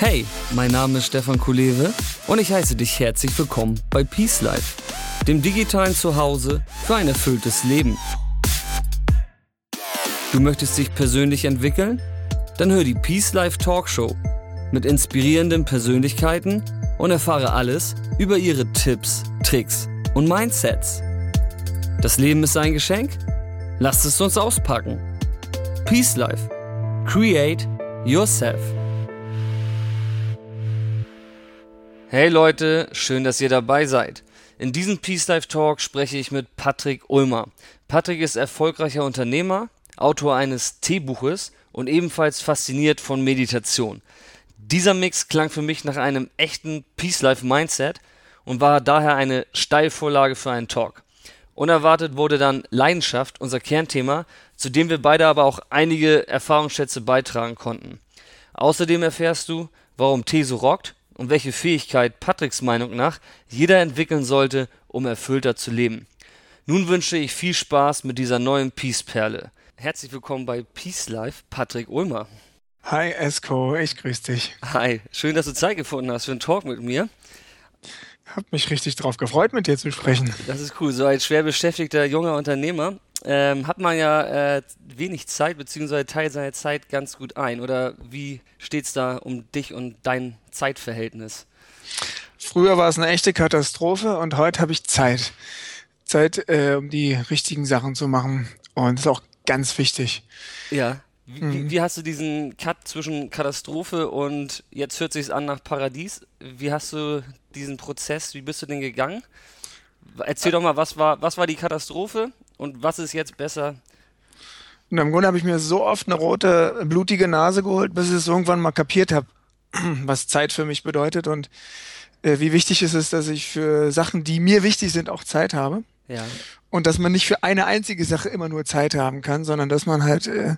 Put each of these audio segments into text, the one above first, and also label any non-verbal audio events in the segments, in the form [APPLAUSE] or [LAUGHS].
Hey, mein Name ist Stefan Kulewe und ich heiße dich herzlich willkommen bei Peace Life, dem digitalen Zuhause für ein erfülltes Leben. Du möchtest dich persönlich entwickeln? Dann hör die Peace Life Talkshow mit inspirierenden Persönlichkeiten und erfahre alles über ihre Tipps, Tricks und Mindsets. Das Leben ist ein Geschenk? Lasst es uns auspacken. Peace Life. Create yourself. Hey Leute, schön, dass ihr dabei seid. In diesem Peace Life Talk spreche ich mit Patrick Ulmer. Patrick ist erfolgreicher Unternehmer, Autor eines Teebuches und ebenfalls fasziniert von Meditation. Dieser Mix klang für mich nach einem echten Peace Life Mindset und war daher eine Steilvorlage für einen Talk. Unerwartet wurde dann Leidenschaft unser Kernthema, zu dem wir beide aber auch einige Erfahrungsschätze beitragen konnten. Außerdem erfährst du, warum Tee so rockt und welche Fähigkeit Patricks Meinung nach jeder entwickeln sollte, um erfüllter zu leben. Nun wünsche ich viel Spaß mit dieser neuen Peace-Perle. Herzlich willkommen bei Peace Life, Patrick Ulmer. Hi Esko, ich grüße dich. Hi, schön, dass du Zeit gefunden hast für einen Talk mit mir. Hab mich richtig drauf gefreut, mit dir zu sprechen. Das ist cool. So als schwer beschäftigter junger Unternehmer ähm, hat man ja äh, wenig Zeit, beziehungsweise teilt seine Zeit ganz gut ein. Oder wie steht es da um dich und dein Zeitverhältnis? Früher war es eine echte Katastrophe und heute habe ich Zeit. Zeit, äh, um die richtigen Sachen zu machen. Und das ist auch ganz wichtig. Ja. Wie, mhm. wie, hast du diesen Cut zwischen Katastrophe und jetzt hört sich an nach Paradies? Wie hast du diesen Prozess, wie bist du den gegangen? Erzähl doch mal, was war, was war die Katastrophe und was ist jetzt besser? Und im Grunde habe ich mir so oft eine rote, blutige Nase geholt, bis ich es irgendwann mal kapiert habe, [CLEARS THROAT] was Zeit für mich bedeutet und äh, wie wichtig es ist, dass ich für Sachen, die mir wichtig sind, auch Zeit habe. Ja. Und dass man nicht für eine einzige Sache immer nur Zeit haben kann, sondern dass man halt äh,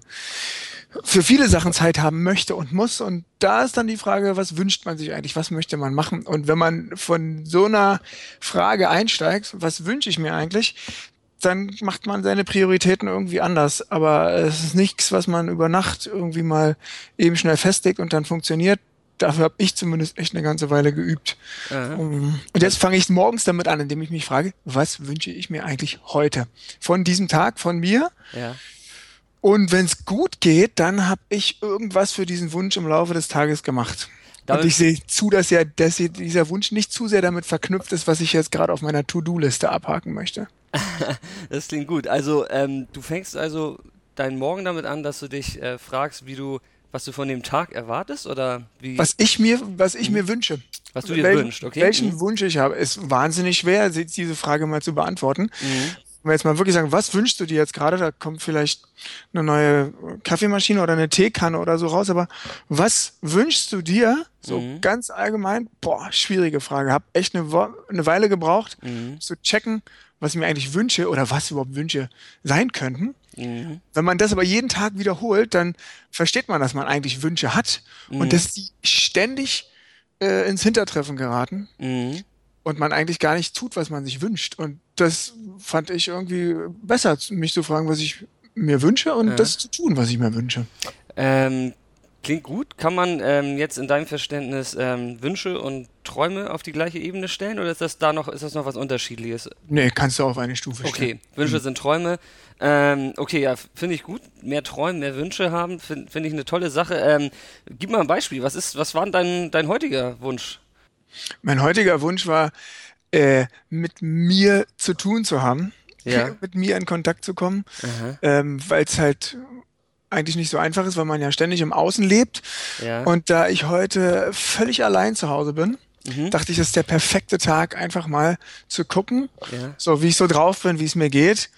für viele Sachen Zeit haben möchte und muss. Und da ist dann die Frage, was wünscht man sich eigentlich? Was möchte man machen? Und wenn man von so einer Frage einsteigt, was wünsche ich mir eigentlich? Dann macht man seine Prioritäten irgendwie anders. Aber es ist nichts, was man über Nacht irgendwie mal eben schnell festlegt und dann funktioniert dafür habe ich zumindest echt eine ganze Weile geübt. Aha. Und jetzt fange ich morgens damit an, indem ich mich frage, was wünsche ich mir eigentlich heute? Von diesem Tag, von mir? Ja. Und wenn es gut geht, dann habe ich irgendwas für diesen Wunsch im Laufe des Tages gemacht. Damit und ich sehe zu, dass ja dass dieser Wunsch nicht zu sehr damit verknüpft ist, was ich jetzt gerade auf meiner To-Do-Liste abhaken möchte. [LAUGHS] das klingt gut. Also ähm, du fängst also deinen Morgen damit an, dass du dich äh, fragst, wie du was du von dem Tag erwartest oder wie? Was ich mir, was ich mir wünsche. Was du dir Wel wünschst, okay? Welchen mhm. Wunsch ich habe, ist wahnsinnig schwer, diese Frage mal zu beantworten. Mhm. Wenn wir jetzt mal wirklich sagen, was wünschst du dir jetzt gerade? Da kommt vielleicht eine neue Kaffeemaschine oder eine Teekanne oder so raus, aber was wünschst du dir? So mhm. ganz allgemein, boah, schwierige Frage. Hab echt eine, eine Weile gebraucht, mhm. zu checken, was ich mir eigentlich wünsche oder was überhaupt Wünsche sein könnten. Mhm. Wenn man das aber jeden Tag wiederholt, dann versteht man, dass man eigentlich Wünsche hat mhm. und dass die ständig äh, ins Hintertreffen geraten mhm. und man eigentlich gar nicht tut, was man sich wünscht. Und das fand ich irgendwie besser, mich zu fragen, was ich mir wünsche und ja. das zu tun, was ich mir wünsche. Ähm, Klingt gut. Kann man ähm, jetzt in deinem Verständnis ähm, Wünsche und Träume auf die gleiche Ebene stellen oder ist das da noch, ist das noch was Unterschiedliches? Nee, kannst du auf eine Stufe stellen. Okay, Wünsche mhm. sind Träume. Ähm, okay, ja, finde ich gut. Mehr Träume, mehr Wünsche haben, finde find ich eine tolle Sache. Ähm, gib mal ein Beispiel. Was ist, was war dein, dein heutiger Wunsch? Mein heutiger Wunsch war, äh, mit mir zu tun zu haben. Ja. [LAUGHS] mit mir in Kontakt zu kommen, ähm, weil es halt eigentlich nicht so einfach ist, weil man ja ständig im Außen lebt. Ja. Und da ich heute völlig allein zu Hause bin, mhm. dachte ich, das ist der perfekte Tag, einfach mal zu gucken, ja. so wie ich so drauf bin, wie es mir geht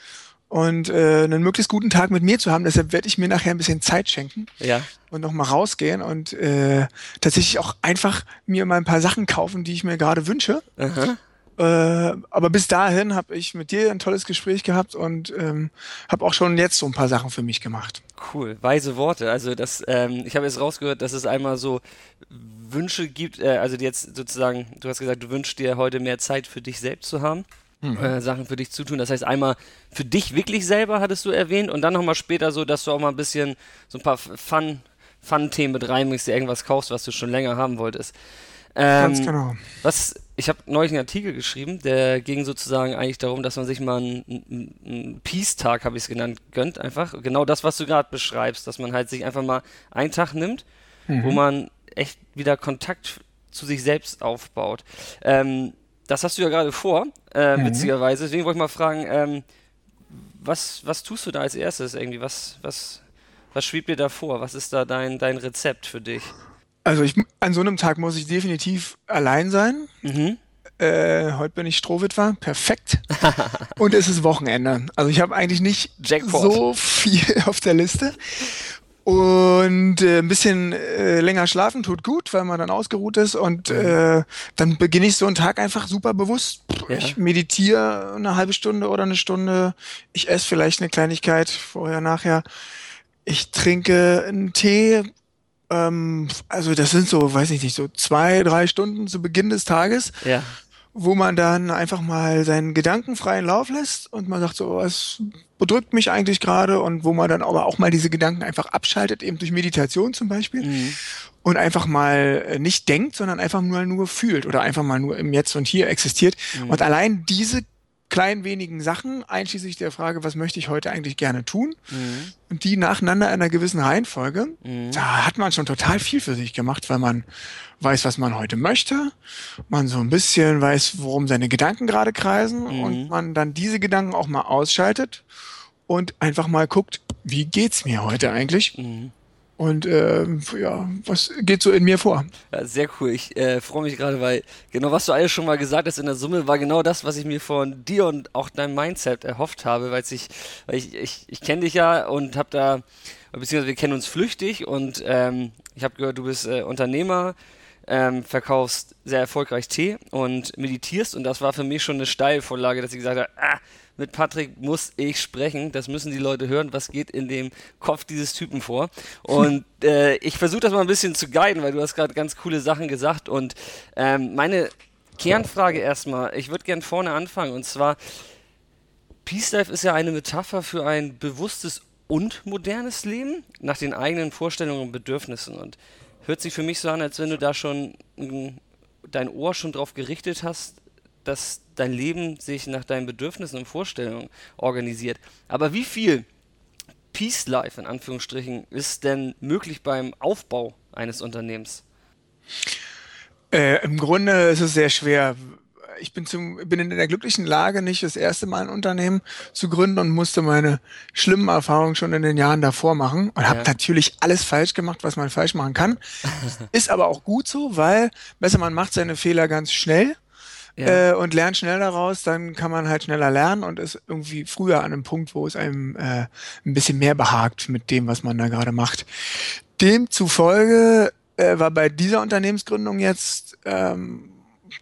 und äh, einen möglichst guten Tag mit mir zu haben. Deshalb werde ich mir nachher ein bisschen Zeit schenken ja. und nochmal rausgehen und äh, tatsächlich auch einfach mir mal ein paar Sachen kaufen, die ich mir gerade wünsche. Aha. Äh, aber bis dahin habe ich mit dir ein tolles Gespräch gehabt und ähm, habe auch schon jetzt so ein paar Sachen für mich gemacht. Cool, weise Worte. Also das, ähm, ich habe jetzt rausgehört, dass es einmal so Wünsche gibt, äh, also jetzt sozusagen, du hast gesagt, du wünschst dir heute mehr Zeit für dich selbst zu haben. Mhm. Äh, Sachen für dich zu tun. Das heißt, einmal für dich wirklich selber hattest du erwähnt und dann nochmal später so, dass du auch mal ein bisschen so ein paar Fun Fun-Themen mit reinbringst, dir irgendwas kaufst, was du schon länger haben wolltest. Ähm, Ganz genau. Was, ich habe neulich einen Artikel geschrieben, der ging sozusagen eigentlich darum, dass man sich mal einen, einen, einen Peace-Tag, habe ich es genannt, gönnt einfach. Genau das, was du gerade beschreibst, dass man halt sich einfach mal einen Tag nimmt, mhm. wo man echt wieder Kontakt zu sich selbst aufbaut. Ähm, das hast du ja gerade vor, äh, mhm. witzigerweise. Deswegen wollte ich mal fragen, ähm, was, was tust du da als erstes irgendwie? Was, was, was schwebt dir da vor? Was ist da dein, dein Rezept für dich? Also ich, an so einem Tag muss ich definitiv allein sein. Mhm. Äh, heute bin ich Strohwitwer, perfekt. [LAUGHS] Und es ist Wochenende. Also ich habe eigentlich nicht Jackpot. so viel [LAUGHS] auf der Liste. Und äh, ein bisschen äh, länger schlafen tut gut, weil man dann ausgeruht ist. Und mhm. äh, dann beginne ich so einen Tag einfach super bewusst. Ja. Ich meditiere eine halbe Stunde oder eine Stunde. Ich esse vielleicht eine Kleinigkeit vorher, nachher. Ich trinke einen Tee. Ähm, also das sind so, weiß ich nicht, so zwei, drei Stunden zu Beginn des Tages. Ja wo man dann einfach mal seinen Gedanken freien Lauf lässt und man sagt so, was bedrückt mich eigentlich gerade und wo man dann aber auch mal diese Gedanken einfach abschaltet, eben durch Meditation zum Beispiel. Mhm. Und einfach mal äh, nicht denkt, sondern einfach nur, nur fühlt oder einfach mal nur im Jetzt und Hier existiert. Mhm. Und allein diese kleinen wenigen Sachen, einschließlich der Frage, was möchte ich heute eigentlich gerne tun, mhm. und die nacheinander in einer gewissen Reihenfolge, mhm. da hat man schon total viel für sich gemacht, weil man weiß, was man heute möchte, man so ein bisschen weiß, worum seine Gedanken gerade kreisen mhm. und man dann diese Gedanken auch mal ausschaltet und einfach mal guckt, wie geht's mir heute eigentlich? Und äh, ja, was geht so in mir vor? Ja, sehr cool. Ich äh, freue mich gerade, weil genau was du alles schon mal gesagt hast in der Summe war genau das, was ich mir von dir und auch deinem Mindset erhofft habe, weil ich, ich, ich, ich kenne dich ja und habe da, beziehungsweise wir kennen uns flüchtig und ähm, ich habe gehört, du bist äh, Unternehmer, ähm, verkaufst sehr erfolgreich Tee und meditierst und das war für mich schon eine Steilvorlage, dass ich gesagt habe, ah, mit Patrick muss ich sprechen. Das müssen die Leute hören. Was geht in dem Kopf dieses Typen vor? Und [LAUGHS] äh, ich versuche das mal ein bisschen zu guiden, weil du hast gerade ganz coole Sachen gesagt. Und ähm, meine Kernfrage erstmal, ich würde gern vorne anfangen. Und zwar, Peace Life ist ja eine Metapher für ein bewusstes und modernes Leben nach den eigenen Vorstellungen und Bedürfnissen. Und hört sich für mich so an, als wenn du da schon dein Ohr schon drauf gerichtet hast, dass dein Leben sich nach deinen Bedürfnissen und Vorstellungen organisiert. Aber wie viel Peace Life in Anführungsstrichen ist denn möglich beim Aufbau eines Unternehmens? Äh, Im Grunde ist es sehr schwer. Ich bin, zum, bin in der glücklichen Lage, nicht das erste Mal ein Unternehmen zu gründen und musste meine schlimmen Erfahrungen schon in den Jahren davor machen und ja. habe natürlich alles falsch gemacht, was man falsch machen kann. [LAUGHS] ist aber auch gut so, weil besser man macht seine Fehler ganz schnell ja. äh, und lernt schnell daraus, dann kann man halt schneller lernen und ist irgendwie früher an einem Punkt, wo es einem äh, ein bisschen mehr behagt mit dem, was man da gerade macht. Demzufolge äh, war bei dieser Unternehmensgründung jetzt ähm,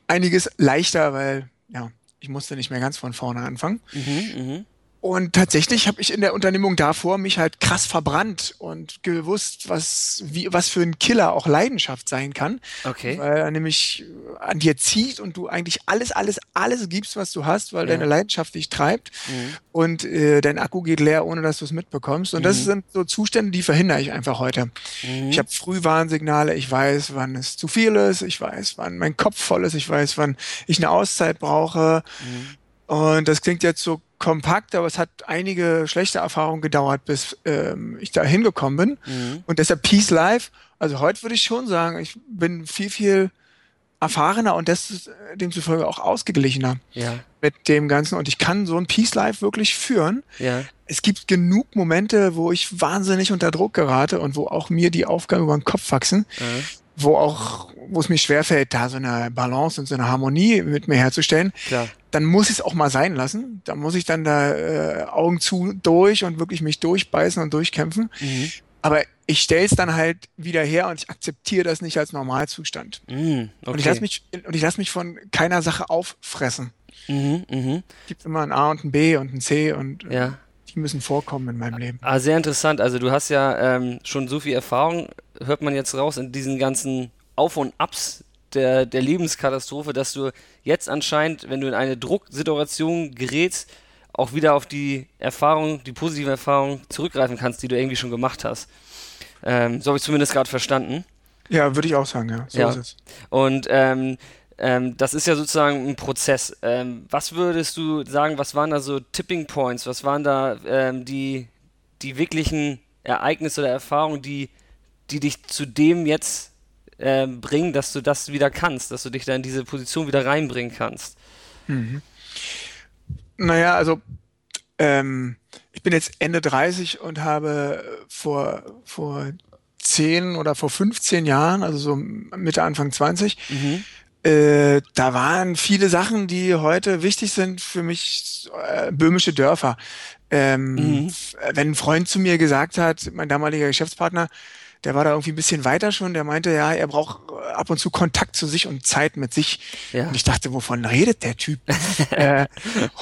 einiges leichter, weil ja, ich musste nicht mehr ganz von vorne anfangen. Mhm, mh. Und tatsächlich habe ich in der Unternehmung davor mich halt krass verbrannt und gewusst, was, wie, was für ein Killer auch Leidenschaft sein kann. Okay. Weil er nämlich an dir zieht und du eigentlich alles, alles, alles gibst, was du hast, weil ja. deine Leidenschaft dich treibt mhm. und äh, dein Akku geht leer, ohne dass du es mitbekommst. Und mhm. das sind so Zustände, die verhindere ich einfach heute. Mhm. Ich habe Frühwarnsignale, ich weiß, wann es zu viel ist, ich weiß, wann mein Kopf voll ist, ich weiß, wann ich eine Auszeit brauche. Mhm. Und das klingt jetzt so kompakt, aber es hat einige schlechte Erfahrungen gedauert, bis ähm, ich da hingekommen bin. Mhm. Und deshalb Peace Life, also heute würde ich schon sagen, ich bin viel, viel erfahrener und das äh, demzufolge auch ausgeglichener ja. mit dem Ganzen. Und ich kann so ein Peace Life wirklich führen. Ja. Es gibt genug Momente, wo ich wahnsinnig unter Druck gerate und wo auch mir die Aufgaben über den Kopf wachsen. Mhm wo auch, wo es mir schwerfällt, da so eine Balance und so eine Harmonie mit mir herzustellen, Klar. dann muss ich es auch mal sein lassen. Da muss ich dann da äh, Augen zu durch und wirklich mich durchbeißen und durchkämpfen. Mhm. Aber ich stelle es dann halt wieder her und ich akzeptiere das nicht als Normalzustand. Mhm, okay. Und ich lasse mich und ich lasse mich von keiner Sache auffressen. Mhm, mh. Gibt immer ein A und ein B und ein C und ja. die müssen vorkommen in meinem Leben. Ah, sehr interessant. Also du hast ja ähm, schon so viel Erfahrung hört man jetzt raus in diesen ganzen Auf und Abs der, der Lebenskatastrophe, dass du jetzt anscheinend, wenn du in eine Drucksituation gerätst, auch wieder auf die Erfahrung, die positive Erfahrung zurückgreifen kannst, die du irgendwie schon gemacht hast. Ähm, so habe ich zumindest gerade verstanden. Ja, würde ich auch sagen, ja. So ja. ist es. Und ähm, ähm, das ist ja sozusagen ein Prozess. Ähm, was würdest du sagen, was waren da so Tipping Points? Was waren da ähm, die, die wirklichen Ereignisse oder Erfahrungen, die, die dich zu dem jetzt äh, bringen, dass du das wieder kannst, dass du dich da in diese Position wieder reinbringen kannst? Mhm. Naja, also ähm, ich bin jetzt Ende 30 und habe vor, vor 10 oder vor 15 Jahren, also so Mitte, Anfang 20, mhm. äh, da waren viele Sachen, die heute wichtig sind für mich, äh, böhmische Dörfer. Ähm, mhm. Wenn ein Freund zu mir gesagt hat, mein damaliger Geschäftspartner, der war da irgendwie ein bisschen weiter schon, der meinte, ja, er braucht ab und zu Kontakt zu sich und Zeit mit sich. Ja. Und ich dachte, wovon redet der Typ? [LAUGHS] äh,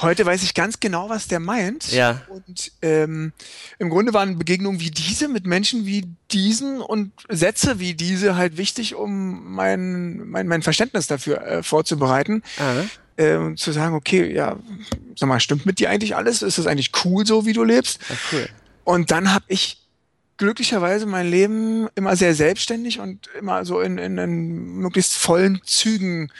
heute weiß ich ganz genau, was der meint. Ja. Und ähm, im Grunde waren Begegnungen wie diese mit Menschen wie diesen und Sätze wie diese halt wichtig, um mein, mein, mein Verständnis dafür äh, vorzubereiten. Äh, und zu sagen, okay, ja, sag mal, stimmt mit dir eigentlich alles? Ist das eigentlich cool so, wie du lebst? Ja, cool. Und dann habe ich glücklicherweise mein Leben immer sehr selbstständig und immer so in, in, in möglichst vollen Zügen,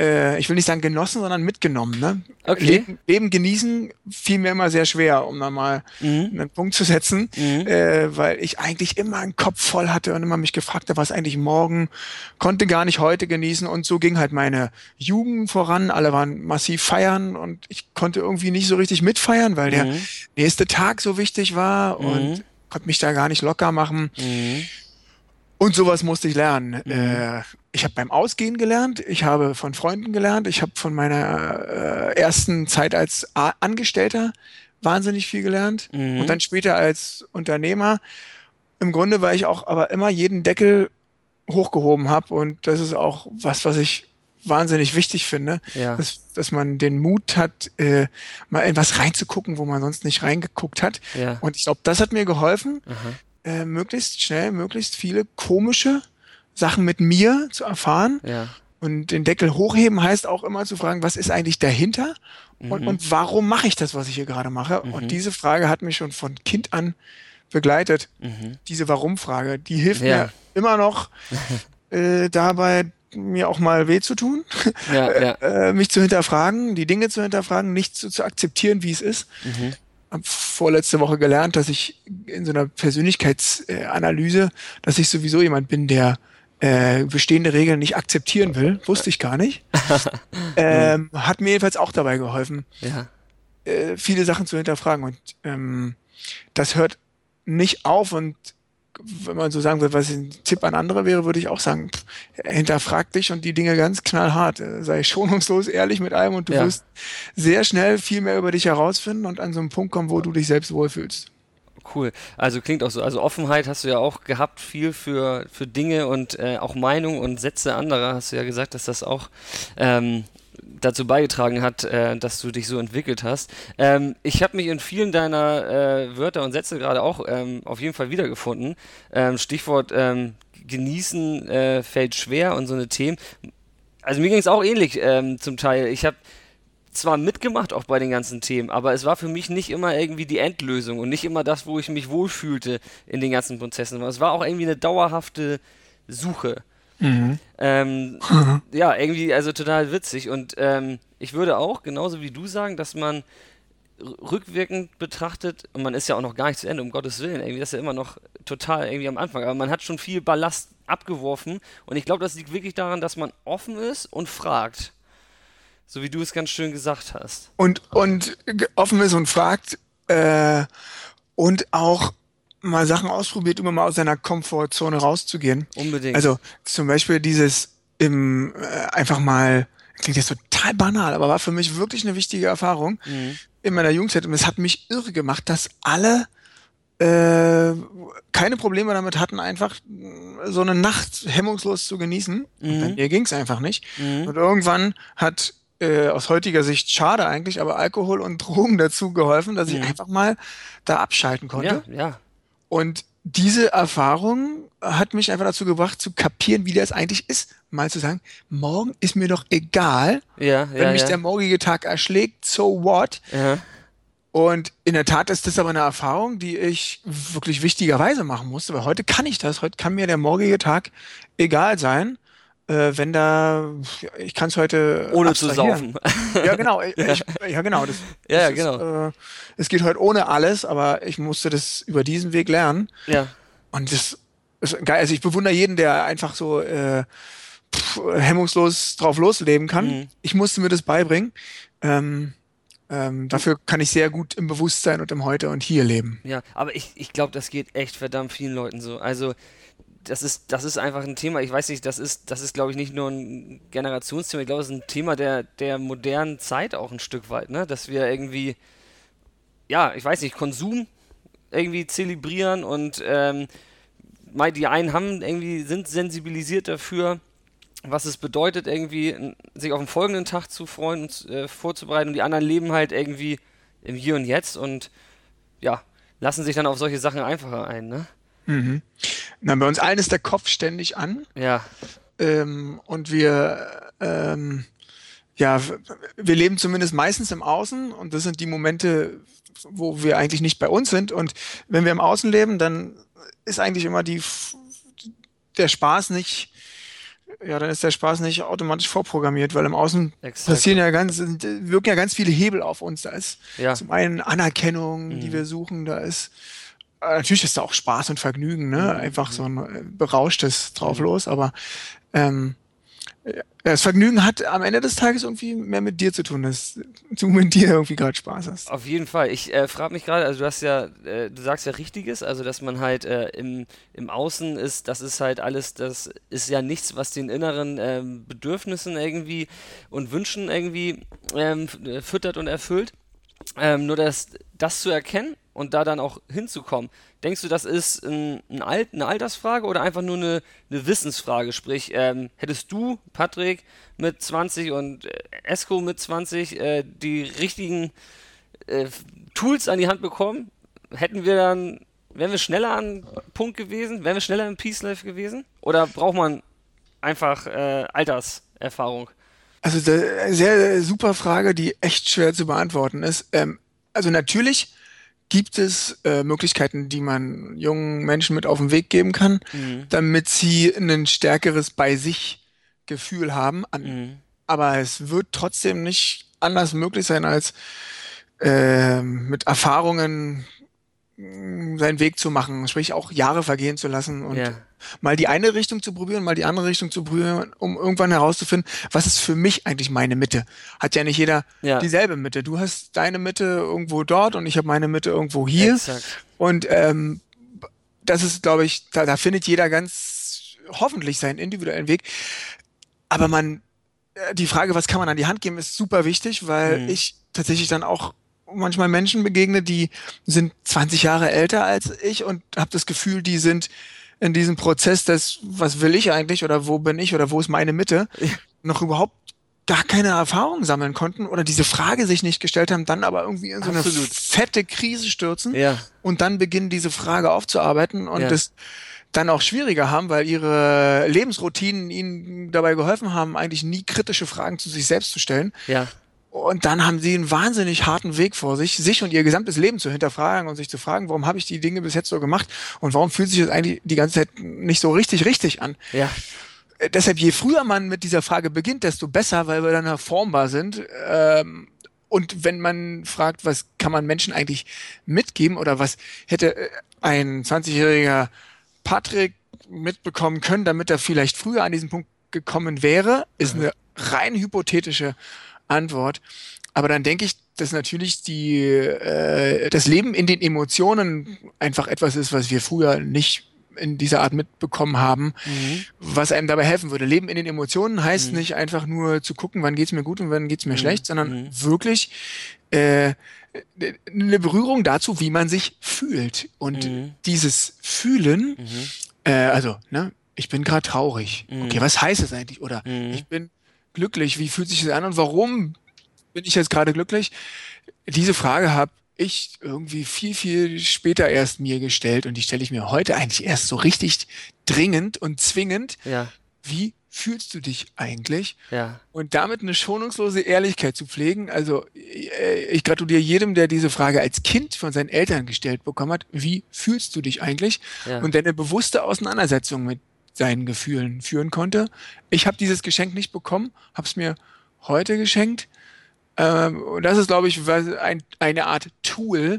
äh, ich will nicht sagen genossen, sondern mitgenommen. Ne? Okay. Leben, Leben genießen fiel mir immer sehr schwer, um da mal mhm. einen Punkt zu setzen, mhm. äh, weil ich eigentlich immer einen Kopf voll hatte und immer mich gefragt habe, was eigentlich morgen, konnte gar nicht heute genießen und so ging halt meine Jugend voran. Alle waren massiv feiern und ich konnte irgendwie nicht so richtig mitfeiern, weil mhm. der nächste Tag so wichtig war und mhm konnte mich da gar nicht locker machen. Mhm. Und sowas musste ich lernen. Mhm. Äh, ich habe beim Ausgehen gelernt, ich habe von Freunden gelernt, ich habe von meiner äh, ersten Zeit als Angestellter wahnsinnig viel gelernt mhm. und dann später als Unternehmer. Im Grunde, weil ich auch aber immer jeden Deckel hochgehoben habe und das ist auch was, was ich wahnsinnig wichtig finde, ja. dass, dass man den Mut hat, äh, mal in was reinzugucken, wo man sonst nicht reingeguckt hat. Ja. Und ich glaube, das hat mir geholfen, äh, möglichst schnell, möglichst viele komische Sachen mit mir zu erfahren. Ja. Und den Deckel hochheben heißt auch immer zu fragen, was ist eigentlich dahinter mhm. und, und warum mache ich das, was ich hier gerade mache? Mhm. Und diese Frage hat mich schon von Kind an begleitet. Mhm. Diese Warum-Frage, die hilft ja. mir immer noch [LAUGHS] äh, dabei, mir auch mal weh zu tun, ja, [LAUGHS] ja. Äh, mich zu hinterfragen, die Dinge zu hinterfragen, nicht so zu akzeptieren, wie es ist. Mhm. Hab vorletzte Woche gelernt, dass ich in so einer Persönlichkeitsanalyse, dass ich sowieso jemand bin, der äh, bestehende Regeln nicht akzeptieren will. Wusste ich gar nicht. [LAUGHS] ähm, hat mir jedenfalls auch dabei geholfen, ja. äh, viele Sachen zu hinterfragen. Und ähm, das hört nicht auf und wenn man so sagen will, was ein Tipp an andere wäre, würde ich auch sagen, pff, hinterfrag dich und die Dinge ganz knallhart. Sei schonungslos ehrlich mit allem und du ja. wirst sehr schnell viel mehr über dich herausfinden und an so einen Punkt kommen, wo du dich selbst wohlfühlst. Cool. Also klingt auch so. Also Offenheit hast du ja auch gehabt, viel für, für Dinge und äh, auch Meinung und Sätze anderer. Hast du ja gesagt, dass das auch ähm, dazu beigetragen hat, äh, dass du dich so entwickelt hast. Ähm, ich habe mich in vielen deiner äh, Wörter und Sätze gerade auch ähm, auf jeden Fall wiedergefunden. Ähm, Stichwort ähm, genießen äh, fällt schwer und so eine Themen. Also mir ging es auch ähnlich ähm, zum Teil. Ich habe zwar mitgemacht auch bei den ganzen Themen, aber es war für mich nicht immer irgendwie die Endlösung und nicht immer das, wo ich mich wohlfühlte in den ganzen Prozessen. Es war auch irgendwie eine dauerhafte Suche. Mhm. Ähm, ja, irgendwie, also total witzig. Und ähm, ich würde auch, genauso wie du sagen, dass man rückwirkend betrachtet, und man ist ja auch noch gar nicht zu Ende, um Gottes Willen, irgendwie das ist ja immer noch total irgendwie am Anfang, aber man hat schon viel Ballast abgeworfen und ich glaube, das liegt wirklich daran, dass man offen ist und fragt. So wie du es ganz schön gesagt hast. Und, und offen ist und fragt äh, und auch mal Sachen ausprobiert, um mal aus seiner Komfortzone rauszugehen. Unbedingt. Also zum Beispiel dieses im äh, einfach mal klingt jetzt total banal, aber war für mich wirklich eine wichtige Erfahrung mhm. in meiner Jugendzeit und es hat mich irre gemacht, dass alle äh, keine Probleme damit hatten, einfach so eine Nacht hemmungslos zu genießen. Mhm. bei mir ging es einfach nicht. Mhm. Und irgendwann hat äh, aus heutiger Sicht schade eigentlich, aber Alkohol und Drogen dazu geholfen, dass ich mhm. einfach mal da abschalten konnte. Ja, ja. Und diese Erfahrung hat mich einfach dazu gebracht, zu kapieren, wie das eigentlich ist. Mal zu sagen, morgen ist mir doch egal, ja, wenn ja, mich ja. der morgige Tag erschlägt, so what? Und in der Tat ist das aber eine Erfahrung, die ich wirklich wichtigerweise machen musste, weil heute kann ich das, heute kann mir der morgige Tag egal sein, äh, wenn da, ich kann es heute ohne zu saufen. Ja, genau, ich, ja, genau. Das, [LAUGHS] ja, das genau. Ist, äh, es geht heute ohne alles, aber ich musste das über diesen Weg lernen. Ja. Und das ist geil. Also ich bewundere jeden, der einfach so äh, pff, hemmungslos drauf losleben kann. Mhm. Ich musste mir das beibringen. Ähm, ähm, dafür kann ich sehr gut im Bewusstsein und im Heute und Hier leben. Ja, aber ich, ich glaube, das geht echt verdammt vielen Leuten so. Also das ist, das ist einfach ein Thema, ich weiß nicht, das ist, das ist, glaube ich, nicht nur ein Generationsthema, ich glaube, es ist ein Thema der, der modernen Zeit auch ein Stück weit, ne? Dass wir irgendwie, ja, ich weiß nicht, Konsum irgendwie zelebrieren und ähm, die einen haben irgendwie, sind sensibilisiert dafür, was es bedeutet, irgendwie sich auf den folgenden Tag zu freuen und äh, vorzubereiten und die anderen leben halt irgendwie im Hier und Jetzt und ja, lassen sich dann auf solche Sachen einfacher ein, ne? Mhm. Na, bei uns allen ist der Kopf ständig an. Ja. Ähm, und wir, ähm, ja, wir leben zumindest meistens im Außen und das sind die Momente, wo wir eigentlich nicht bei uns sind. Und wenn wir im Außen leben, dann ist eigentlich immer die, der Spaß nicht ja, dann ist der Spaß nicht automatisch vorprogrammiert, weil im Außen Exakt. passieren ja ganz, wirken ja ganz viele Hebel auf uns. Da ist ja. zum einen Anerkennung, mhm. die wir suchen, da ist natürlich ist da auch Spaß und Vergnügen, ne? Mhm. Einfach so ein äh, berauschtes drauf mhm. los, aber ähm, das Vergnügen hat am Ende des Tages irgendwie mehr mit dir zu tun, dass du mit dir irgendwie gerade Spaß hast. Auf jeden Fall. Ich äh, frage mich gerade, also du hast ja, äh, du sagst ja Richtiges, also dass man halt äh, im, im Außen ist, das ist halt alles, das ist ja nichts, was den inneren ähm, Bedürfnissen irgendwie und Wünschen irgendwie ähm, füttert und erfüllt. Ähm, nur das, das zu erkennen und da dann auch hinzukommen. Denkst du, das ist ein, ein Alt, eine Altersfrage oder einfach nur eine, eine Wissensfrage? Sprich, ähm, hättest du, Patrick, mit 20 und äh, Esco mit 20 äh, die richtigen äh, Tools an die Hand bekommen, hätten wir dann, wären wir schneller an Punkt gewesen? Wären wir schneller im Peace Life gewesen? Oder braucht man einfach äh, Alterserfahrung? Also sehr, sehr super Frage, die echt schwer zu beantworten ist. Ähm, also natürlich gibt es äh, Möglichkeiten, die man jungen Menschen mit auf den Weg geben kann, mhm. damit sie ein stärkeres bei sich Gefühl haben. Mhm. Aber es wird trotzdem nicht anders möglich sein, als äh, mit Erfahrungen seinen Weg zu machen, sprich auch Jahre vergehen zu lassen und ja. mal die eine Richtung zu probieren, mal die andere Richtung zu probieren, um irgendwann herauszufinden, was ist für mich eigentlich meine Mitte. Hat ja nicht jeder ja. dieselbe Mitte. Du hast deine Mitte irgendwo dort und ich habe meine Mitte irgendwo hier. Exakt. Und ähm, das ist, glaube ich, da, da findet jeder ganz hoffentlich seinen individuellen Weg. Aber man, äh, die Frage, was kann man an die Hand geben, ist super wichtig, weil mhm. ich tatsächlich dann auch manchmal Menschen begegne, die sind 20 Jahre älter als ich und habe das Gefühl, die sind in diesem Prozess des, was will ich eigentlich oder wo bin ich oder wo ist meine Mitte, noch überhaupt gar keine Erfahrung sammeln konnten oder diese Frage sich nicht gestellt haben, dann aber irgendwie in so Absolut. eine fette Krise stürzen ja. und dann beginnen diese Frage aufzuarbeiten und ja. das dann auch schwieriger haben, weil ihre Lebensroutinen ihnen dabei geholfen haben, eigentlich nie kritische Fragen zu sich selbst zu stellen. Ja. Und dann haben sie einen wahnsinnig harten Weg vor sich, sich und ihr gesamtes Leben zu hinterfragen und sich zu fragen, warum habe ich die Dinge bis jetzt so gemacht und warum fühlt sich das eigentlich die ganze Zeit nicht so richtig richtig an. Ja. Äh, deshalb, je früher man mit dieser Frage beginnt, desto besser, weil wir dann erformbar sind. Ähm, und wenn man fragt, was kann man Menschen eigentlich mitgeben oder was hätte äh, ein 20-jähriger Patrick mitbekommen können, damit er vielleicht früher an diesen Punkt gekommen wäre, ist eine rein hypothetische Antwort. Aber dann denke ich, dass natürlich die, äh, das Leben in den Emotionen einfach etwas ist, was wir früher nicht in dieser Art mitbekommen haben, mhm. was einem dabei helfen würde. Leben in den Emotionen heißt mhm. nicht einfach nur zu gucken, wann geht's mir gut und wann geht's mir mhm. schlecht, sondern mhm. wirklich äh, eine Berührung dazu, wie man sich fühlt. Und mhm. dieses Fühlen, mhm. äh, also, ne, ich bin gerade traurig. Okay, was heißt es eigentlich? Oder ich bin glücklich? Wie fühlt sich das an und warum bin ich jetzt gerade glücklich? Diese Frage habe ich irgendwie viel, viel später erst mir gestellt und die stelle ich mir heute eigentlich erst so richtig dringend und zwingend. Ja. Wie fühlst du dich eigentlich? Ja. Und damit eine schonungslose Ehrlichkeit zu pflegen. Also äh, ich gratuliere jedem, der diese Frage als Kind von seinen Eltern gestellt bekommen hat. Wie fühlst du dich eigentlich? Ja. Und der eine bewusste Auseinandersetzung mit seinen Gefühlen führen konnte. Ich habe dieses Geschenk nicht bekommen, habe es mir heute geschenkt. Ähm, und das ist, glaube ich, ein, eine Art Tool,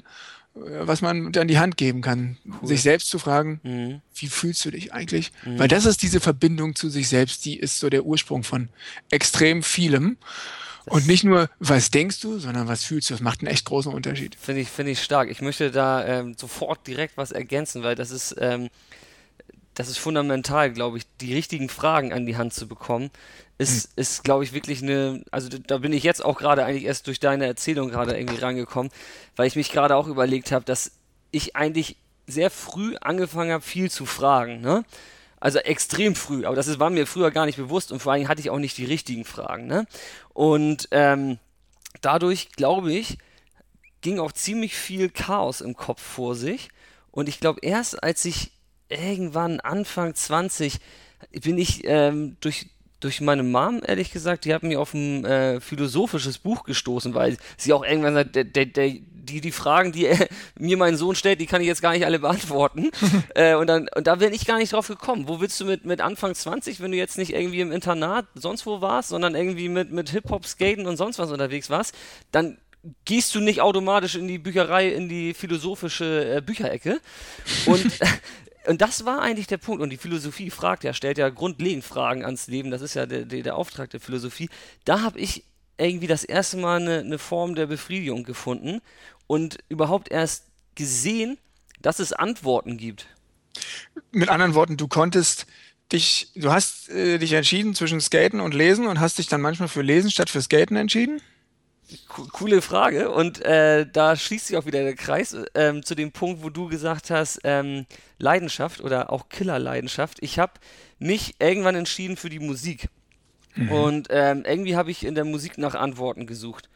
äh, was man an die Hand geben kann, sich selbst zu fragen, Mhm. wie fühlst du dich eigentlich? Weil das ist diese Verbindung zu sich selbst, die ist so der Ursprung von extrem vielem. Und nicht nur, was denkst du, sondern was fühlst du. Das macht einen echt großen Unterschied. Finde ich, finde ich stark. Ich möchte da ähm, sofort direkt was ergänzen, weil das ist, ähm, das ist fundamental, glaube ich, die richtigen Fragen an die Hand zu bekommen. Ist, ist glaube ich, wirklich eine, also da bin ich jetzt auch gerade eigentlich erst durch deine Erzählung gerade irgendwie rangekommen, weil ich mich gerade auch überlegt habe, dass ich eigentlich sehr früh angefangen habe, viel zu fragen, ne? Also extrem früh, aber das ist, war mir früher gar nicht bewusst und vor allem hatte ich auch nicht die richtigen Fragen, ne? Und ähm, dadurch, glaube ich, ging auch ziemlich viel Chaos im Kopf vor sich. Und ich glaube, erst als ich irgendwann Anfang 20 bin ich ähm, durch, durch meine Mom, ehrlich gesagt, die hat mich auf ein äh, philosophisches Buch gestoßen, weil sie auch irgendwann sagt, der, der, der, die, die Fragen, die er, mir mein Sohn stellt, die kann ich jetzt gar nicht alle beantworten. [LAUGHS] äh, und, dann, und da bin ich gar nicht drauf gekommen. Wo willst du mit, mit Anfang 20, wenn du jetzt nicht irgendwie im Internat sonst wo warst, sondern irgendwie mit, mit Hip-Hop, Skaten und sonst was unterwegs warst, dann gehst du nicht automatisch in die Bücherei, in die philosophische äh, Bücherecke. Und, [LAUGHS] und das war eigentlich der Punkt. Und die Philosophie fragt ja, stellt ja grundlegend Fragen ans Leben. Das ist ja der, der, der Auftrag der Philosophie. Da habe ich irgendwie das erste Mal eine, eine Form der Befriedigung gefunden und überhaupt erst gesehen, dass es Antworten gibt. Mit anderen Worten, du konntest dich, du hast äh, dich entschieden zwischen Skaten und Lesen und hast dich dann manchmal für Lesen statt für Skaten entschieden? Co- Coole Frage. Und äh, da schließt sich auch wieder der Kreis ähm, zu dem Punkt, wo du gesagt hast, ähm, Leidenschaft oder auch Killerleidenschaft. Ich habe mich irgendwann entschieden für die Musik. Und ähm, irgendwie habe ich in der Musik nach Antworten gesucht,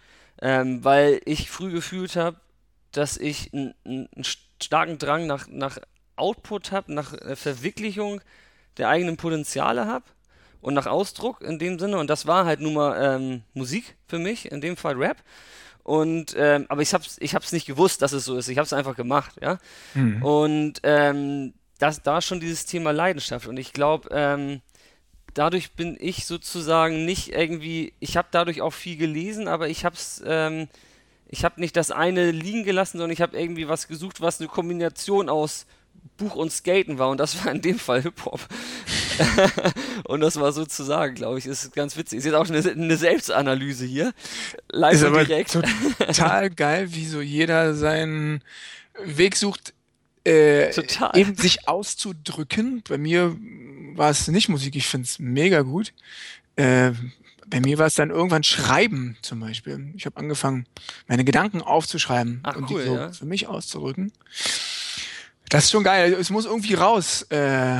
ähm, weil ich früh gefühlt habe, dass ich einen einen starken Drang nach, nach Output habe, nach äh, Verwirklichung der eigenen Potenziale habe und nach Ausdruck in dem Sinne. Und das war halt nun mal ähm, Musik für mich, in dem Fall Rap. Und ähm, aber ich hab's, ich hab's nicht gewusst, dass es so ist. Ich hab's einfach gemacht, ja. Und ähm, das, da schon dieses Thema Leidenschaft. Und ich glaube, ähm, dadurch bin ich sozusagen nicht irgendwie, ich habe dadurch auch viel gelesen, aber ich hab's, ähm, ich habe nicht das eine liegen gelassen, sondern ich habe irgendwie was gesucht, was eine Kombination aus Buch und Skaten war und das war in dem Fall Hip-Hop. [LAUGHS] und das war sozusagen, glaube ich, ist ganz witzig. Ist jetzt auch eine, eine Selbstanalyse hier. Live Ist und aber direkt. total [LAUGHS] geil, wie so jeder seinen Weg sucht, äh, eben sich auszudrücken. Bei mir war es nicht Musik, ich finde es mega gut. Äh, bei mir war es dann irgendwann Schreiben zum Beispiel. Ich habe angefangen, meine Gedanken aufzuschreiben Ach, und cool, die so ja. für mich auszudrücken. Das ist schon geil. Es muss irgendwie raus. Äh,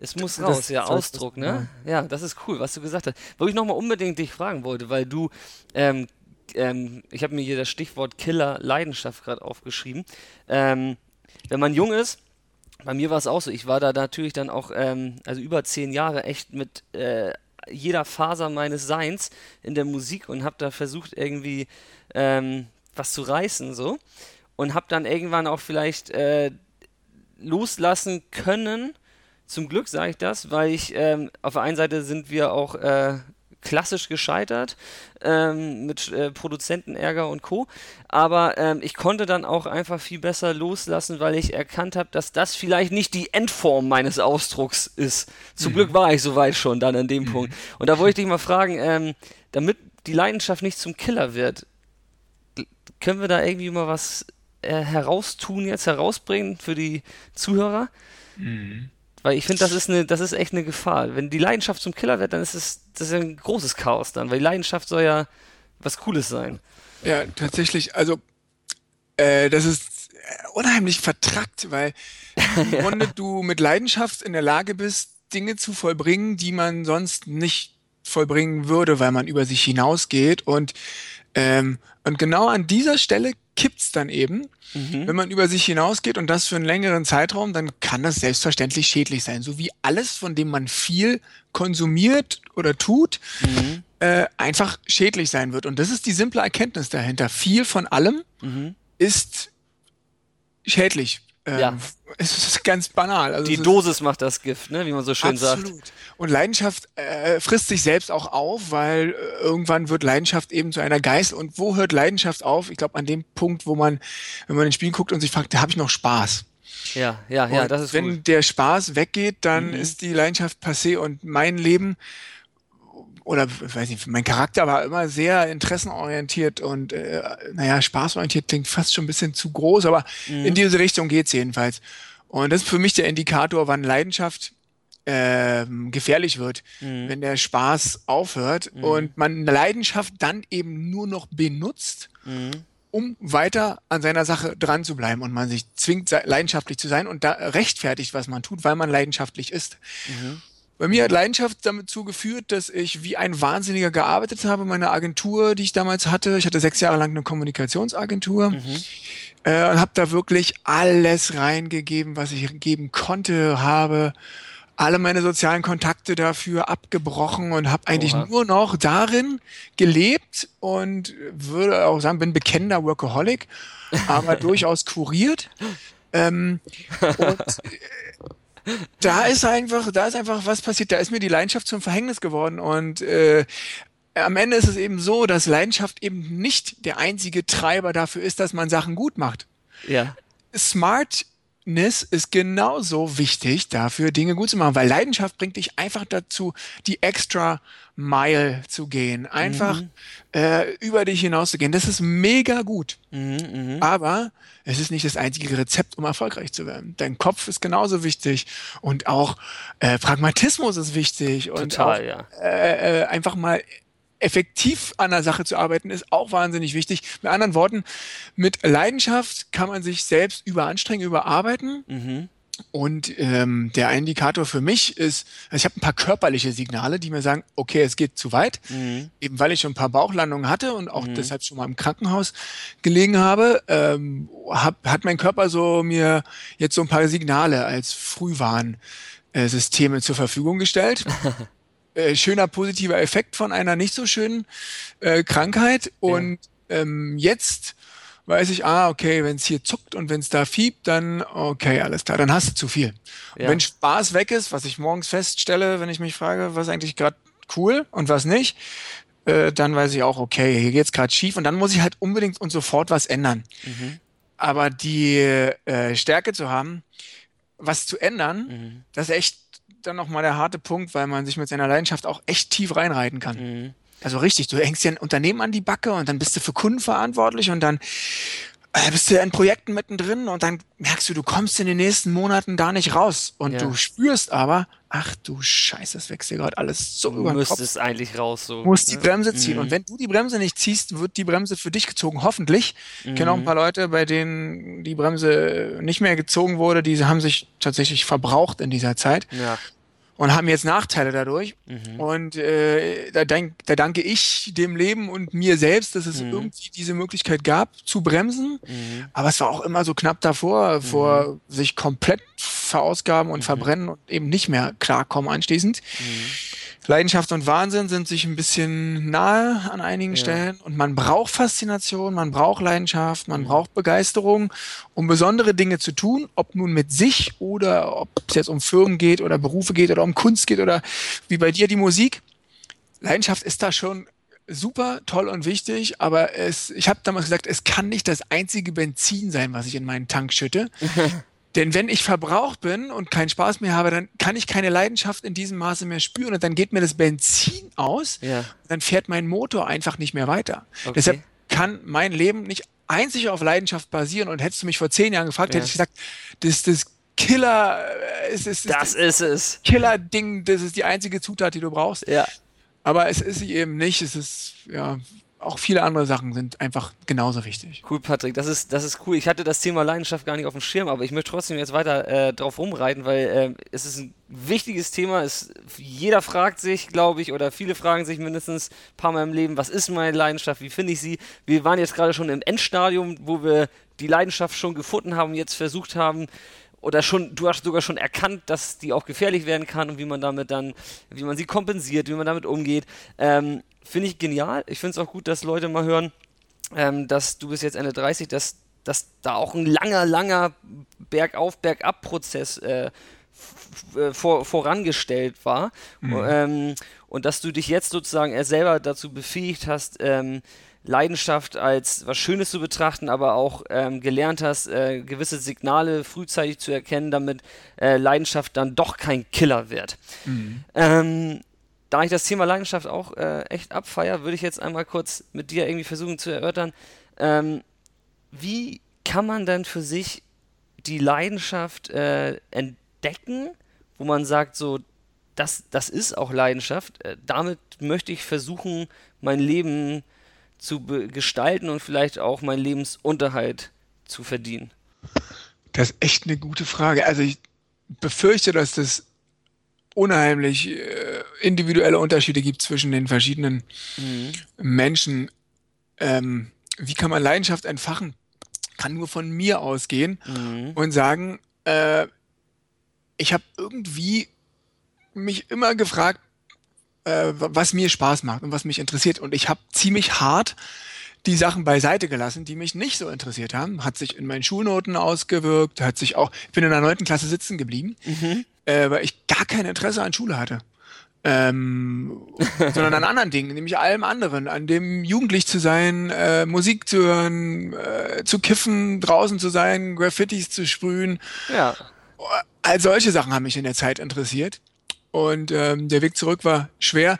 Es muss Das- raus, ja, das- Ausdruck, ne? Ja, das ist cool, was du gesagt hast. Wo ich nochmal unbedingt dich fragen wollte, weil du, ähm, ähm, ich habe mir hier das Stichwort Killer Leidenschaft gerade aufgeschrieben. Ähm, wenn man jung ist, bei mir war es auch so, ich war da natürlich dann auch, ähm, also über zehn Jahre echt mit äh, jeder Faser meines Seins in der Musik und habe da versucht irgendwie ähm, was zu reißen so und habe dann irgendwann auch vielleicht äh, loslassen können. Zum Glück sage ich das, weil ich ähm, auf der einen Seite sind wir auch äh, klassisch gescheitert ähm, mit äh, Produzentenärger und Co. Aber ähm, ich konnte dann auch einfach viel besser loslassen, weil ich erkannt habe, dass das vielleicht nicht die Endform meines Ausdrucks ist. Zum Glück war ich soweit schon dann an dem Punkt. Und da wollte ich dich mal fragen, ähm, damit die Leidenschaft nicht zum Killer wird, können wir da irgendwie mal was äh, heraustun, jetzt herausbringen für die Zuhörer? Weil ich finde, das ist eine, das ist echt eine Gefahr. Wenn die Leidenschaft zum Killer wird, dann ist es das ist ein großes Chaos dann, weil die Leidenschaft soll ja was Cooles sein. Ja, tatsächlich. Also, äh, das ist äh, unheimlich vertrackt, weil im [LAUGHS] Grunde du mit Leidenschaft in der Lage bist, Dinge zu vollbringen, die man sonst nicht vollbringen würde, weil man über sich hinausgeht. Und, ähm, und genau an dieser Stelle kippt's dann eben. Mhm. Wenn man über sich hinausgeht und das für einen längeren Zeitraum, dann kann das selbstverständlich schädlich sein. So wie alles, von dem man viel konsumiert oder tut, mhm. äh, einfach schädlich sein wird. Und das ist die simple Erkenntnis dahinter. Viel von allem mhm. ist schädlich. Ähm, ja. [LAUGHS] Es ist ganz banal. Also die Dosis macht das Gift, ne? wie man so schön absolut. sagt. Und Leidenschaft äh, frisst sich selbst auch auf, weil äh, irgendwann wird Leidenschaft eben zu einer Geist. Und wo hört Leidenschaft auf? Ich glaube, an dem Punkt, wo man, wenn man ins Spiel guckt und sich fragt, da habe ich noch Spaß. Ja, ja, ja, und das ist Wenn gut. der Spaß weggeht, dann mhm. ist die Leidenschaft passé und mein Leben oder weiß nicht, mein Charakter war immer sehr interessenorientiert und äh, naja, spaßorientiert klingt fast schon ein bisschen zu groß, aber mhm. in diese Richtung geht's jedenfalls. Und das ist für mich der Indikator, wann Leidenschaft äh, gefährlich wird, mhm. wenn der Spaß aufhört mhm. und man Leidenschaft dann eben nur noch benutzt, mhm. um weiter an seiner Sache dran zu bleiben und man sich zwingt, leidenschaftlich zu sein und da rechtfertigt, was man tut, weil man leidenschaftlich ist. Mhm. Bei mir hat Leidenschaft damit zugeführt, dass ich wie ein Wahnsinniger gearbeitet habe. Meine Agentur, die ich damals hatte, ich hatte sechs Jahre lang eine Kommunikationsagentur mhm. äh, und habe da wirklich alles reingegeben, was ich geben konnte, habe alle meine sozialen Kontakte dafür abgebrochen und habe eigentlich Oha. nur noch darin gelebt und würde auch sagen, bin bekennender Workaholic, aber [LAUGHS] durchaus kuriert. Ähm, und da ist einfach, da ist einfach was passiert. Da ist mir die Leidenschaft zum Verhängnis geworden und äh, am Ende ist es eben so, dass Leidenschaft eben nicht der einzige Treiber dafür ist, dass man Sachen gut macht. Ja. Smartness ist genauso wichtig dafür, Dinge gut zu machen, weil Leidenschaft bringt dich einfach dazu, die extra Mile zu gehen, einfach mhm. äh, über dich hinaus zu gehen. Das ist mega gut. Mhm, mh. Aber es ist nicht das einzige Rezept, um erfolgreich zu werden. Dein Kopf ist genauso wichtig und auch äh, Pragmatismus ist wichtig und Total, auch, ja. äh, äh, einfach mal effektiv an der Sache zu arbeiten, ist auch wahnsinnig wichtig. Mit anderen Worten, mit Leidenschaft kann man sich selbst überanstrengen, überarbeiten. Mhm. Und ähm, der Indikator für mich ist, also ich habe ein paar körperliche Signale, die mir sagen, okay, es geht zu weit, mhm. eben weil ich schon ein paar Bauchlandungen hatte und auch mhm. deshalb schon mal im Krankenhaus gelegen habe, ähm, hab, hat mein Körper so mir jetzt so ein paar Signale als Frühwarnsysteme zur Verfügung gestellt. [LAUGHS] äh, schöner positiver Effekt von einer nicht so schönen äh, Krankheit und ja. ähm, jetzt weiß ich, ah, okay, wenn es hier zuckt und wenn es da fiebt, dann okay, alles klar, dann hast du zu viel. Ja. wenn Spaß weg ist, was ich morgens feststelle, wenn ich mich frage, was eigentlich gerade cool und was nicht, äh, dann weiß ich auch, okay, hier geht's gerade schief und dann muss ich halt unbedingt und sofort was ändern. Mhm. Aber die äh, Stärke zu haben, was zu ändern, mhm. das ist echt dann nochmal der harte Punkt, weil man sich mit seiner Leidenschaft auch echt tief reinreiten kann. Mhm. Also richtig, du hängst dir ein Unternehmen an die Backe und dann bist du für Kunden verantwortlich und dann bist du in Projekten mittendrin und dann merkst du, du kommst in den nächsten Monaten da nicht raus. Und ja. du spürst aber, ach du Scheiße, es wächst dir gerade alles so du über den Kopf. Du müsstest eigentlich raus so. Musst die ne? Bremse ziehen. Mhm. Und wenn du die Bremse nicht ziehst, wird die Bremse für dich gezogen. Hoffentlich. Mhm. Ich kenne auch ein paar Leute, bei denen die Bremse nicht mehr gezogen wurde. Die haben sich tatsächlich verbraucht in dieser Zeit. Ja und haben jetzt Nachteile dadurch. Mhm. Und äh, da, denk, da danke ich dem Leben und mir selbst, dass es mhm. irgendwie diese Möglichkeit gab, zu bremsen. Mhm. Aber es war auch immer so knapp davor, vor mhm. sich komplett verausgaben und mhm. verbrennen und eben nicht mehr klarkommen anschließend. Leidenschaft und Wahnsinn sind sich ein bisschen nahe an einigen ja. Stellen und man braucht Faszination, man braucht Leidenschaft, man mhm. braucht Begeisterung, um besondere Dinge zu tun, ob nun mit sich oder ob es jetzt um Firmen geht oder Berufe geht oder um Kunst geht oder wie bei dir die Musik. Leidenschaft ist da schon super toll und wichtig, aber es, ich habe damals gesagt, es kann nicht das einzige Benzin sein, was ich in meinen Tank schütte. [LAUGHS] Denn wenn ich verbraucht bin und keinen Spaß mehr habe, dann kann ich keine Leidenschaft in diesem Maße mehr spüren und dann geht mir das Benzin aus. Ja. Dann fährt mein Motor einfach nicht mehr weiter. Okay. Deshalb kann mein Leben nicht einzig auf Leidenschaft basieren. Und hättest du mich vor zehn Jahren gefragt, ja. hätte ich gesagt, das, das Killer, äh, es ist, das, das ist es. Killer-Ding, das ist die einzige Zutat, die du brauchst. Ja. Aber es ist sie eben nicht. Es ist, ja, auch viele andere Sachen sind einfach genauso wichtig. Cool, Patrick, das ist, das ist cool. Ich hatte das Thema Leidenschaft gar nicht auf dem Schirm, aber ich möchte trotzdem jetzt weiter äh, drauf rumreiten, weil äh, es ist ein wichtiges Thema. Es, jeder fragt sich, glaube ich, oder viele fragen sich mindestens ein paar Mal im Leben, was ist meine Leidenschaft, wie finde ich sie? Wir waren jetzt gerade schon im Endstadium, wo wir die Leidenschaft schon gefunden haben, jetzt versucht haben, oder schon, du hast sogar schon erkannt, dass die auch gefährlich werden kann und wie man damit dann, wie man sie kompensiert, wie man damit umgeht. Ähm, finde ich genial. Ich finde es auch gut, dass Leute mal hören, ähm, dass du bist jetzt Ende 30, dass, dass da auch ein langer, langer Bergauf, Bergab-Prozess äh, äh, vor, vorangestellt war. Mhm. Ähm, und dass du dich jetzt sozusagen selber dazu befähigt hast, ähm, Leidenschaft als was Schönes zu betrachten, aber auch ähm, gelernt hast, äh, gewisse Signale frühzeitig zu erkennen, damit äh, Leidenschaft dann doch kein Killer wird. Mhm. Da ich das Thema Leidenschaft auch äh, echt abfeier, würde ich jetzt einmal kurz mit dir irgendwie versuchen zu erörtern, ähm, wie kann man denn für sich die Leidenschaft äh, entdecken, wo man sagt, so, das, das ist auch Leidenschaft, äh, damit möchte ich versuchen, mein Leben zu gestalten und vielleicht auch meinen Lebensunterhalt zu verdienen? Das ist echt eine gute Frage. Also ich befürchte, dass das unheimlich äh, individuelle Unterschiede gibt zwischen den verschiedenen mhm. Menschen. Ähm, wie kann man Leidenschaft entfachen? Kann nur von mir ausgehen mhm. und sagen, äh, ich habe irgendwie mich immer gefragt, äh, was mir Spaß macht und was mich interessiert. Und ich habe ziemlich hart die Sachen beiseite gelassen, die mich nicht so interessiert haben. Hat sich in meinen Schulnoten ausgewirkt, hat sich auch, ich bin in der neunten Klasse sitzen geblieben, mhm. Äh, weil ich gar kein Interesse an Schule hatte. Ähm, [LAUGHS] sondern an anderen Dingen, nämlich allem anderen, an dem jugendlich zu sein, äh, Musik zu hören, äh, zu kiffen, draußen zu sein, Graffitis zu sprühen. Ja. All solche Sachen haben mich in der Zeit interessiert und ähm, der Weg zurück war schwer.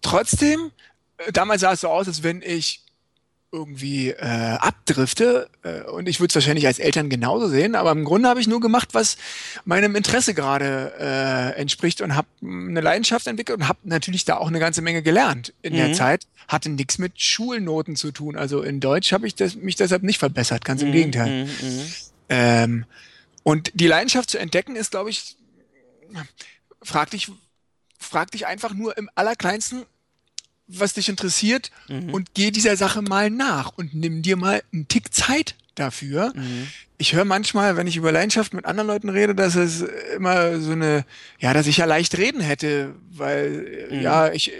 Trotzdem, äh, damals sah es so aus, als wenn ich irgendwie äh, abdrifte äh, und ich würde es wahrscheinlich als Eltern genauso sehen, aber im Grunde habe ich nur gemacht, was meinem Interesse gerade äh, entspricht und habe eine Leidenschaft entwickelt und habe natürlich da auch eine ganze Menge gelernt in mhm. der Zeit. Hatte nichts mit Schulnoten zu tun. Also in Deutsch habe ich das, mich deshalb nicht verbessert, ganz im mhm. Gegenteil. Mhm. mhm. Ähm, und die Leidenschaft zu entdecken ist, glaube ich, frag dich, frag dich einfach nur im allerkleinsten, was dich interessiert mhm. und geh dieser Sache mal nach und nimm dir mal einen Tick Zeit dafür. Mhm. Ich höre manchmal, wenn ich über Leidenschaft mit anderen Leuten rede, dass es immer so eine, ja, dass ich ja leicht reden hätte, weil mhm. ja, ich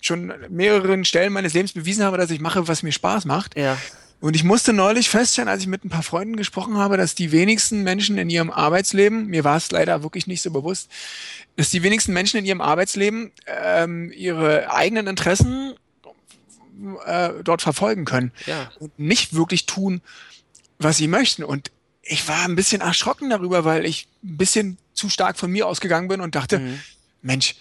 schon mehreren Stellen meines Lebens bewiesen habe, dass ich mache, was mir Spaß macht. Ja. Und ich musste neulich feststellen, als ich mit ein paar Freunden gesprochen habe, dass die wenigsten Menschen in ihrem Arbeitsleben, mir war es leider wirklich nicht so bewusst, dass die wenigsten Menschen in ihrem Arbeitsleben ähm, ihre eigenen Interessen äh, dort verfolgen können ja. und nicht wirklich tun, was sie möchten. Und ich war ein bisschen erschrocken darüber, weil ich ein bisschen zu stark von mir ausgegangen bin und dachte, mhm. Mensch,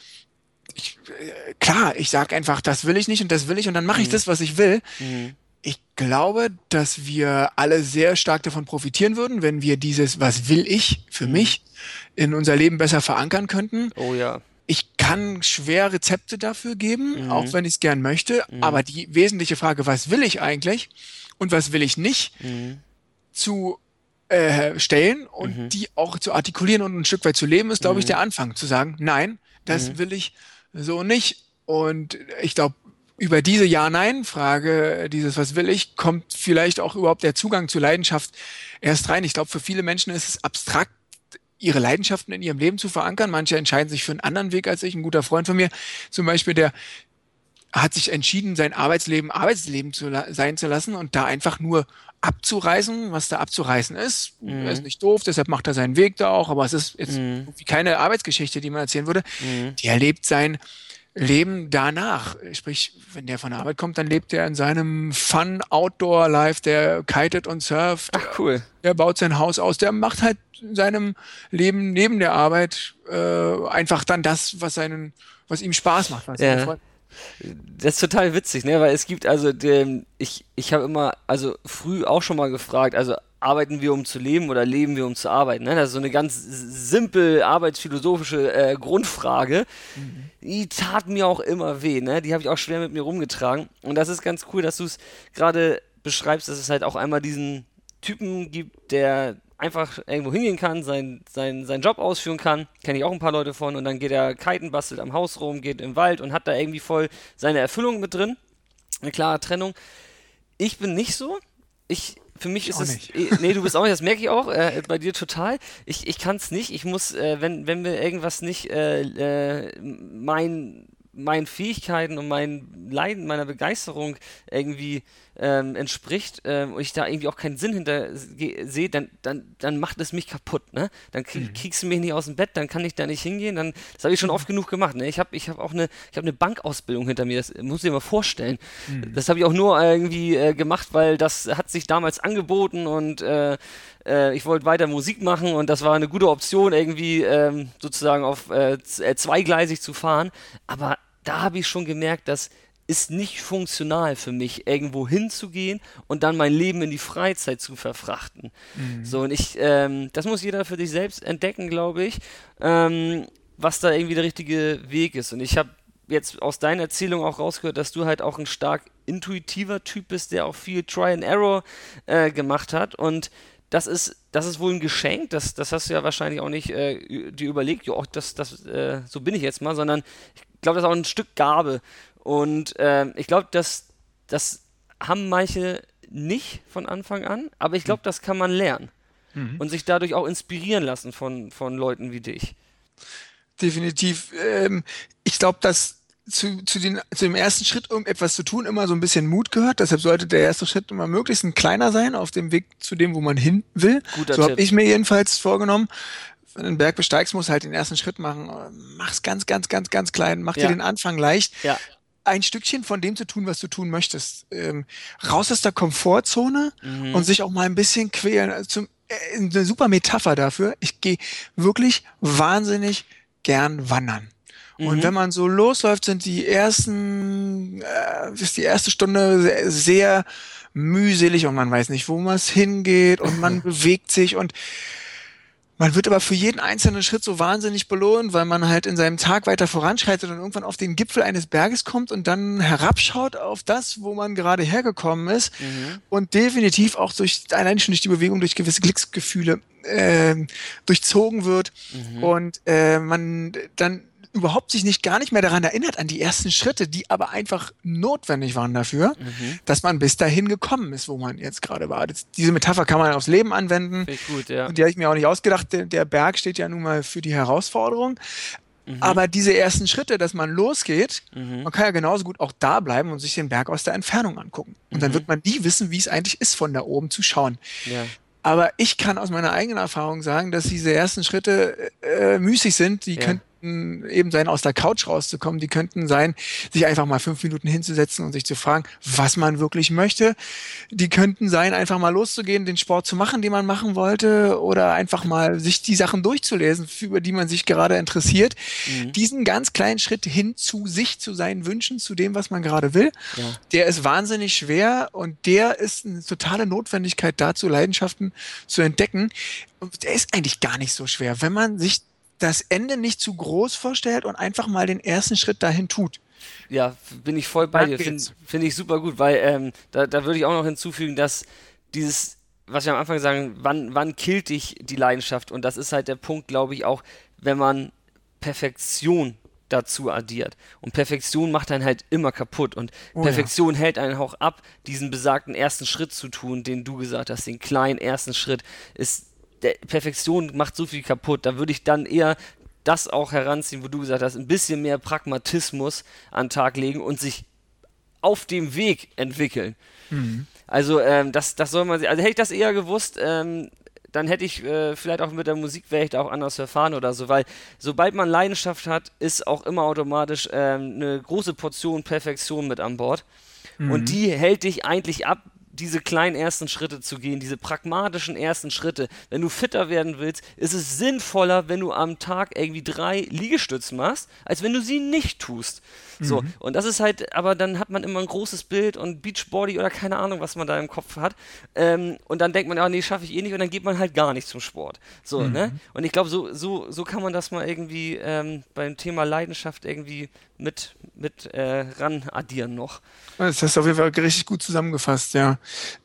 ich, äh, klar, ich sag einfach, das will ich nicht und das will ich und dann mache ich mhm. das, was ich will. Mhm. Ich glaube, dass wir alle sehr stark davon profitieren würden, wenn wir dieses, was will ich für mhm. mich, in unser Leben besser verankern könnten. Oh ja. Ich kann schwer Rezepte dafür geben, mhm. auch wenn ich es gern möchte. Mhm. Aber die wesentliche Frage, was will ich eigentlich und was will ich nicht, mhm. zu äh, stellen und mhm. die auch zu artikulieren und ein Stück weit zu leben, ist, glaube ich, mhm. der Anfang. Zu sagen, nein, das will ich so nicht. Und ich glaube, über diese Ja-Nein-Frage, dieses Was will ich, kommt vielleicht auch überhaupt der Zugang zur Leidenschaft erst rein. Ich glaube, für viele Menschen ist es abstrakt, ihre Leidenschaften in ihrem Leben zu verankern. Manche entscheiden sich für einen anderen Weg als ich. Ein guter Freund von mir zum Beispiel, der hat sich entschieden, sein Arbeitsleben Arbeitsleben zu sein zu lassen und da einfach nur abzureißen, was da abzureißen ist. Mhm. Er ist nicht doof, deshalb macht er seinen Weg da auch, aber es ist jetzt mhm. keine Arbeitsgeschichte, die man erzählen würde. Mhm. Der lebt sein Leben danach. Sprich, wenn der von der Arbeit kommt, dann lebt er in seinem Fun Outdoor Life, der kitet und surft. Ach cool. Der baut sein Haus aus, der macht halt in seinem Leben neben der Arbeit äh, einfach dann das, was seinen, was ihm Spaß macht. Ja. Das ist total witzig, ne? Weil es gibt also, den, ich, ich habe immer, also früh auch schon mal gefragt, also arbeiten wir um zu leben oder leben wir um zu arbeiten? Ne? Das ist so eine ganz simpel arbeitsphilosophische äh, Grundfrage. Mhm. Die tat mir auch immer weh, ne? Die habe ich auch schwer mit mir rumgetragen. Und das ist ganz cool, dass du es gerade beschreibst, dass es halt auch einmal diesen Typen gibt, der einfach irgendwo hingehen kann, sein, sein, seinen Job ausführen kann. Kenne ich auch ein paar Leute von. Und dann geht er kiten, bastelt am Haus rum, geht im Wald und hat da irgendwie voll seine Erfüllung mit drin. Eine klare Trennung. Ich bin nicht so. Ich für mich ich ist es. Eh, nee, du bist auch nicht, das merke ich auch äh, bei dir total. Ich, ich kann es nicht. Ich muss, äh, wenn, wenn mir irgendwas nicht äh, äh mein meinen Fähigkeiten und meinen Leiden, meiner Begeisterung irgendwie ähm, entspricht ähm, und ich da irgendwie auch keinen Sinn hinter sehe, dann, dann, dann macht es mich kaputt. Ne? Dann krieg, mhm. kriegst du mich nicht aus dem Bett, dann kann ich da nicht hingehen. Dann, das habe ich schon oft genug gemacht. Ne? Ich habe ich hab auch eine, ich hab eine Bankausbildung hinter mir, das muss ich dir mal vorstellen. Mhm. Das habe ich auch nur irgendwie äh, gemacht, weil das hat sich damals angeboten und äh, äh, ich wollte weiter Musik machen und das war eine gute Option, irgendwie ähm, sozusagen auf äh, äh zweigleisig zu fahren. Aber da habe ich schon gemerkt, dass ist nicht funktional für mich, irgendwo hinzugehen und dann mein Leben in die Freizeit zu verfrachten. Mhm. So, und ich, ähm, das muss jeder für sich selbst entdecken, glaube ich, ähm, was da irgendwie der richtige Weg ist. Und ich habe jetzt aus deiner Erzählung auch rausgehört, dass du halt auch ein stark intuitiver Typ bist, der auch viel Try and Error äh, gemacht hat. Und das ist, das ist wohl ein Geschenk, das, das hast du ja wahrscheinlich auch nicht äh, dir überlegt, jo, das, das, äh, so bin ich jetzt mal, sondern ich glaube, das ist auch ein Stück Gabe. Und äh, ich glaube, das, das haben manche nicht von Anfang an, aber ich glaube, das kann man lernen mhm. und sich dadurch auch inspirieren lassen von, von Leuten wie dich. Definitiv. Ähm, ich glaube, dass zu, zu, den, zu dem ersten Schritt, um etwas zu tun, immer so ein bisschen Mut gehört. Deshalb sollte der erste Schritt immer möglichst ein kleiner sein auf dem Weg zu dem, wo man hin will. Guter so habe ich mir jedenfalls vorgenommen. Wenn du einen Berg besteigst, musst du halt den ersten Schritt machen. Mach's ganz, ganz, ganz, ganz klein. Mach ja. dir den Anfang leicht. Ja. Ein Stückchen von dem zu tun, was du tun möchtest. Ähm, raus aus der Komfortzone mhm. und sich auch mal ein bisschen quälen. Also zum, äh, eine super Metapher dafür. Ich gehe wirklich wahnsinnig gern wandern. Und mhm. wenn man so losläuft, sind die ersten, äh, ist die erste Stunde sehr, sehr mühselig und man weiß nicht, wo man es hingeht und man [LAUGHS] bewegt sich und man wird aber für jeden einzelnen Schritt so wahnsinnig belohnt, weil man halt in seinem Tag weiter voranschreitet und irgendwann auf den Gipfel eines Berges kommt und dann herabschaut auf das, wo man gerade hergekommen ist mhm. und definitiv auch durch allein schon durch die Bewegung, durch gewisse Glücksgefühle äh, durchzogen wird mhm. und äh, man dann überhaupt sich nicht gar nicht mehr daran erinnert, an die ersten Schritte, die aber einfach notwendig waren dafür, mhm. dass man bis dahin gekommen ist, wo man jetzt gerade war. Das, diese Metapher kann man aufs Leben anwenden. Gut, ja. Und die habe ich mir auch nicht ausgedacht. Der, der, Berg steht ja nun mal für die Herausforderung. Mhm. Aber diese ersten Schritte, dass man losgeht, mhm. man kann ja genauso gut auch da bleiben und sich den Berg aus der Entfernung angucken. Und dann mhm. wird man nie wissen, wie es eigentlich ist, von da oben zu schauen. Ja. Aber ich kann aus meiner eigenen Erfahrung sagen, dass diese ersten Schritte äh, müßig sind. Die ja. könnten könnten eben sein, aus der Couch rauszukommen. Die könnten sein, sich einfach mal fünf Minuten hinzusetzen und sich zu fragen, was man wirklich möchte. Die könnten sein, einfach mal loszugehen, den Sport zu machen, den man machen wollte, oder einfach mal sich die Sachen durchzulesen, über die man sich gerade interessiert. Mhm. Diesen ganz kleinen Schritt hin zu sich, zu seinen Wünschen, zu dem, was man gerade will, ja. der ist wahnsinnig schwer und der ist eine totale Notwendigkeit dazu, Leidenschaften zu entdecken. Und der ist eigentlich gar nicht so schwer, wenn man sich das Ende nicht zu groß vorstellt und einfach mal den ersten Schritt dahin tut. Ja, bin ich voll bei dir. Finde find ich super gut, weil ähm, da, da würde ich auch noch hinzufügen, dass dieses, was wir am Anfang sagen, wann, wann killt dich die Leidenschaft? Und das ist halt der Punkt, glaube ich, auch, wenn man Perfektion dazu addiert. Und Perfektion macht einen halt immer kaputt. Und oh, Perfektion ja. hält einen auch ab, diesen besagten ersten Schritt zu tun, den du gesagt hast, den kleinen ersten Schritt, ist Perfektion macht so viel kaputt. Da würde ich dann eher das auch heranziehen, wo du gesagt hast, ein bisschen mehr Pragmatismus an den Tag legen und sich auf dem Weg entwickeln. Mhm. Also ähm, das, das soll man, also hätte ich das eher gewusst, ähm, dann hätte ich äh, vielleicht auch mit der Musik wäre ich da auch anders verfahren oder so, weil sobald man Leidenschaft hat, ist auch immer automatisch ähm, eine große Portion Perfektion mit an Bord. Mhm. Und die hält dich eigentlich ab, diese kleinen ersten Schritte zu gehen, diese pragmatischen ersten Schritte. Wenn du fitter werden willst, ist es sinnvoller, wenn du am Tag irgendwie drei Liegestützen machst, als wenn du sie nicht tust. So, mhm. und das ist halt, aber dann hat man immer ein großes Bild und Beachbody oder keine Ahnung, was man da im Kopf hat. Ähm, und dann denkt man, ja, nee, schaffe ich eh nicht und dann geht man halt gar nicht zum Sport. So, mhm. ne? Und ich glaube, so, so, so kann man das mal irgendwie ähm, beim Thema Leidenschaft irgendwie mit, mit äh, ran addieren noch. Das hast du auf jeden Fall richtig gut zusammengefasst, ja.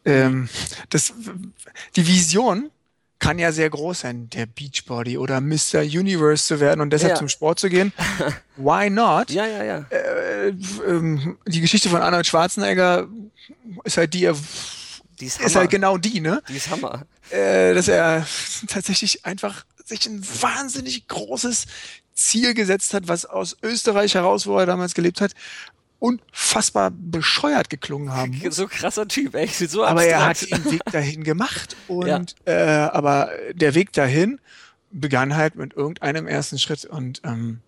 Ähm, das, die Vision kann ja sehr groß sein, der Beachbody oder Mr. Universe zu werden und deshalb ja. zum Sport zu gehen. [LAUGHS] Why not? Ja, ja, ja. Äh, äh, die Geschichte von Arnold Schwarzenegger ist halt die, die ist, ist, halt genau die, ne? Die ist Hammer. Äh, dass er tatsächlich einfach sich ein wahnsinnig großes Ziel gesetzt hat, was aus Österreich heraus, wo er damals gelebt hat, unfassbar bescheuert geklungen haben. [LAUGHS] So krasser Typ, echt. So aber er hat den Weg dahin gemacht [LAUGHS] und ja. äh, aber der Weg dahin begann halt mit irgendeinem ersten Schritt und ähm,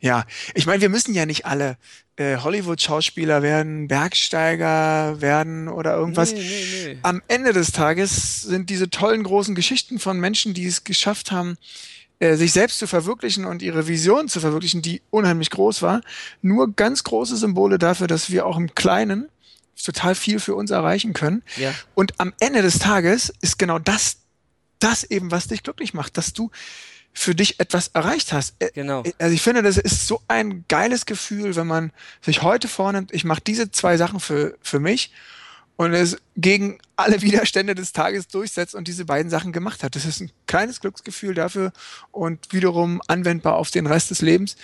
ja, ich meine, wir müssen ja nicht alle äh, Hollywood-Schauspieler werden, Bergsteiger werden oder irgendwas. Nee, nee, nee. Am Ende des Tages sind diese tollen großen Geschichten von Menschen, die es geschafft haben, äh, sich selbst zu verwirklichen und ihre Vision zu verwirklichen, die unheimlich groß war, nur ganz große Symbole dafür, dass wir auch im Kleinen total viel für uns erreichen können. Ja. Und am Ende des Tages ist genau das, das eben, was dich glücklich macht, dass du für dich etwas erreicht hast. Genau. Also ich finde, das ist so ein geiles Gefühl, wenn man sich heute vornimmt, ich mache diese zwei Sachen für, für mich und es gegen alle Widerstände des Tages durchsetzt und diese beiden Sachen gemacht hat. Das ist ein kleines Glücksgefühl dafür und wiederum anwendbar auf den Rest des Lebens.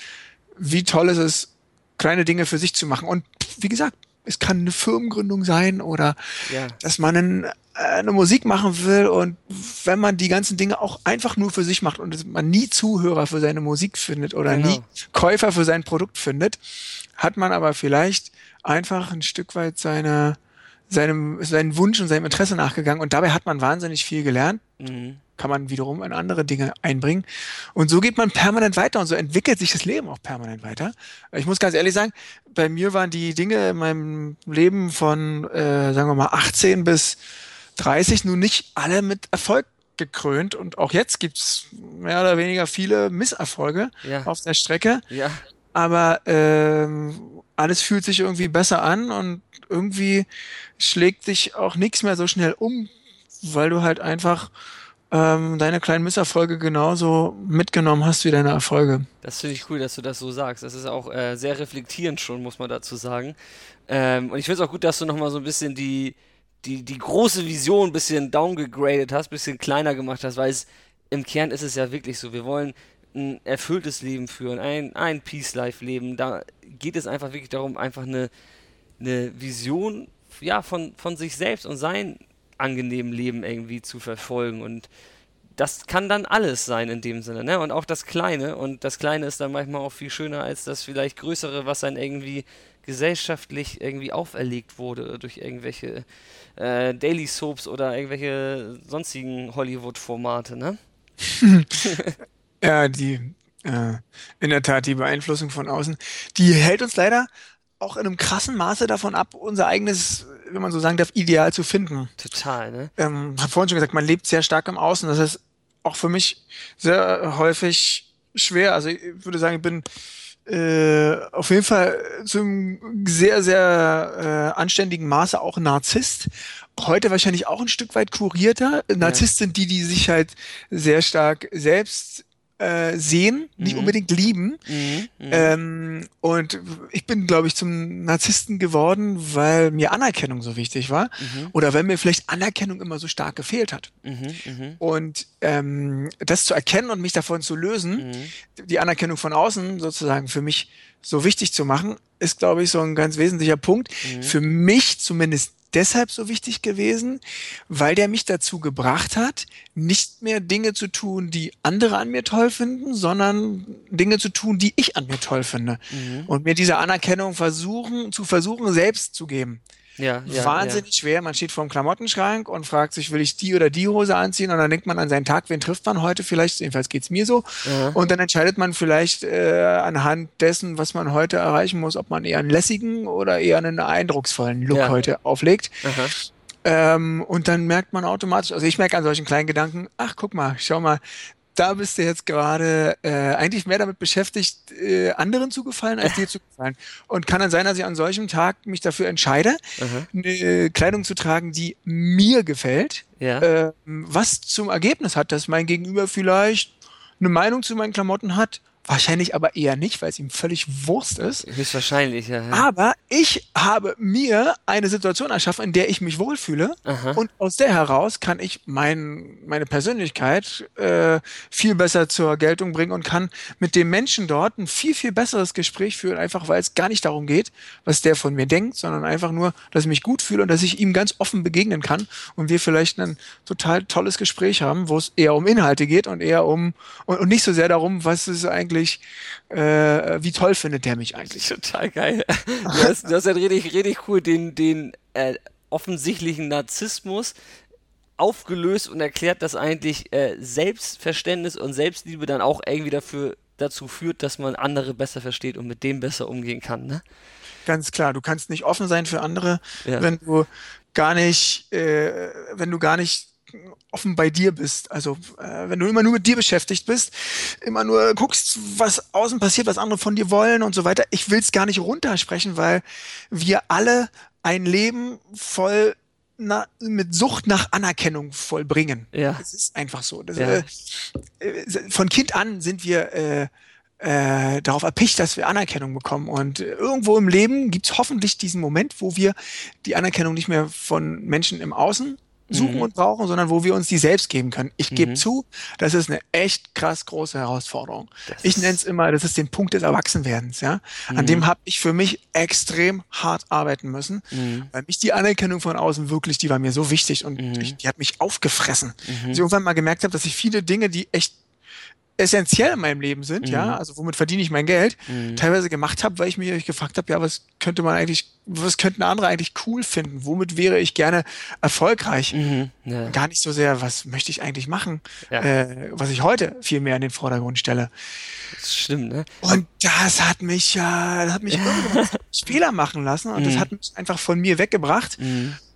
Wie toll ist es, kleine Dinge für sich zu machen. Und wie gesagt, es kann eine Firmengründung sein oder ja. dass man einen, äh, eine Musik machen will und wenn man die ganzen Dinge auch einfach nur für sich macht und man nie Zuhörer für seine Musik findet oder genau. nie Käufer für sein Produkt findet, hat man aber vielleicht einfach ein Stück weit seine seinem, seinen Wunsch und seinem Interesse nachgegangen und dabei hat man wahnsinnig viel gelernt. Mhm. Kann man wiederum in andere Dinge einbringen. Und so geht man permanent weiter und so entwickelt sich das Leben auch permanent weiter. Ich muss ganz ehrlich sagen, bei mir waren die Dinge in meinem Leben von, äh, sagen wir mal, 18 bis 30 nun nicht alle mit Erfolg gekrönt und auch jetzt gibt's mehr oder weniger viele Misserfolge ja. auf der Strecke. Ja. Aber ähm, alles fühlt sich irgendwie besser an und irgendwie schlägt dich auch nichts mehr so schnell um, weil du halt einfach ähm, deine kleinen Misserfolge genauso mitgenommen hast wie deine Erfolge. Das finde ich cool, dass du das so sagst. Das ist auch äh, sehr reflektierend schon, muss man dazu sagen. Ähm, und ich finde es auch gut, dass du nochmal so ein bisschen die, die, die große Vision ein bisschen downgegradet hast, ein bisschen kleiner gemacht hast, weil es im Kern ist es ja wirklich so. Wir wollen ein erfülltes Leben führen, ein, ein Peace-Life-Leben. Da geht es einfach wirklich darum, einfach eine, eine Vision ja, von, von sich selbst und sein angenehmen Leben irgendwie zu verfolgen. Und das kann dann alles sein in dem Sinne, ne? Und auch das Kleine. Und das Kleine ist dann manchmal auch viel schöner als das vielleicht Größere, was dann irgendwie gesellschaftlich irgendwie auferlegt wurde durch irgendwelche äh, Daily Soaps oder irgendwelche sonstigen Hollywood-Formate, ne? [LAUGHS] Ja, die, äh, in der Tat, die Beeinflussung von außen, die hält uns leider auch in einem krassen Maße davon ab, unser eigenes, wenn man so sagen darf, Ideal zu finden. Total, ne? Ähm, hab vorhin schon gesagt, man lebt sehr stark im Außen. Das ist auch für mich sehr häufig schwer. Also ich würde sagen, ich bin äh, auf jeden Fall zum sehr, sehr äh, anständigen Maße auch Narzisst. Heute wahrscheinlich auch ein Stück weit kurierter. Narzisst sind die, die sich halt sehr stark selbst äh, sehen, nicht mhm. unbedingt lieben. Mhm. Mhm. Ähm, und ich bin, glaube ich, zum Narzissten geworden, weil mir Anerkennung so wichtig war. Mhm. Oder weil mir vielleicht Anerkennung immer so stark gefehlt hat. Mhm, mhm. Und ähm, das zu erkennen und mich davon zu lösen, die Anerkennung von außen sozusagen für mich so wichtig zu machen, ist, glaube ich, so ein ganz wesentlicher Punkt. Für mich zumindest deshalb so wichtig gewesen, weil der mich dazu gebracht hat, nicht mehr Dinge zu tun, die andere an mir toll finden, sondern Dinge zu tun, die ich an mir toll finde. Mhm. Und mir diese Anerkennung versuchen, zu versuchen, selbst zu geben. Ja, ja, Wahnsinnig ja. schwer. Man steht vor dem Klamottenschrank und fragt sich, will ich die oder die Hose anziehen? Und dann denkt man an seinen Tag, wen trifft man heute vielleicht? Jedenfalls geht's mir so. Ja. Und dann entscheidet man vielleicht äh, anhand dessen, was man heute erreichen muss, ob man eher einen lässigen oder eher einen eindrucksvollen Look heute auflegt. Aha. Ähm, und dann merkt man automatisch, also ich merke an solchen kleinen Gedanken, ach guck mal, schau mal, da bist du jetzt gerade äh, eigentlich mehr damit beschäftigt, äh, anderen zu gefallen, als dir [LAUGHS] zu gefallen. Und kann dann sein, dass ich an solchem Tag mich dafür entscheide, Aha. eine Kleidung zu tragen, die mir gefällt, Ja. äh, was zum Ergebnis hat, dass mein Gegenüber vielleicht eine Meinung zu meinen Klamotten hat, wahrscheinlich aber eher nicht, weil es ihm völlig Wurst ist. Höchstwahrscheinlich, ja. ja. Aber ich habe mir eine Situation erschaffen, in der ich mich wohlfühle. Aha. Und aus der heraus kann ich mein, meine Persönlichkeit äh, viel besser zur Geltung bringen und kann mit dem Menschen dort ein viel, viel besseres Gespräch führen, einfach weil es gar nicht darum geht, was der von mir denkt, sondern einfach nur, dass ich mich gut fühle und dass ich ihm ganz offen begegnen kann und wir vielleicht ein total tolles Gespräch haben, wo es eher um Inhalte geht und eher um und, und nicht so sehr darum, was ist eigentlich, äh, wie toll findet der mich eigentlich. Total geil. Du hast, du hast ja richtig, richtig cool den, den äh, offensichtlichen Narzissmus aufgelöst und erklärt, dass eigentlich äh, Selbstverständnis und Selbstliebe dann auch irgendwie dafür dazu führt, dass man andere besser versteht und mit dem besser umgehen kann, ne? Ganz klar, du kannst nicht offen sein für andere, Ja. wenn du gar nicht, äh, wenn du gar nicht offen bei dir bist. Also äh, wenn du immer nur mit dir beschäftigt bist, immer nur guckst, was außen passiert, was andere von dir wollen und so weiter. Ich will es gar nicht runtersprechen, weil wir alle ein Leben voll na, mit Sucht nach Anerkennung vollbringen. Ja. Es ist einfach so. Das, Ja. äh, äh, von Kind an sind wir äh, äh, darauf erpicht, dass wir Anerkennung bekommen. Und irgendwo im Leben gibt es hoffentlich diesen Moment, wo wir die Anerkennung nicht mehr von Menschen im Außen suchen Mhm. und brauchen, sondern wo wir uns die selbst geben können. Ich gebe Mhm. zu, das ist eine echt krass große Herausforderung. Das Ich nenne es immer, das ist den Punkt des Erwachsenwerdens. Ja? An Mhm. dem habe ich für mich extrem hart arbeiten müssen, Mhm. weil mich die Anerkennung von außen wirklich, die war mir so wichtig und Mhm. ich, die hat mich aufgefressen. Mhm. Dass ich irgendwann mal gemerkt habe, dass ich viele Dinge, die echt essentiell in meinem Leben sind, Mhm. ja, also womit verdiene ich mein Geld, Mhm. teilweise gemacht habe, weil ich mir gefragt habe, ja, was könnte man eigentlich, was könnten andere eigentlich cool finden? Womit wäre ich gerne erfolgreich? Mhm. Ja. Gar nicht so sehr, was möchte ich eigentlich machen, Ja. äh, was ich heute viel mehr in den Vordergrund stelle. Das stimmt, ne? Und das hat mich ja, das hat mich Fehler machen lassen und das Mhm. hat mich einfach von mir weggebracht.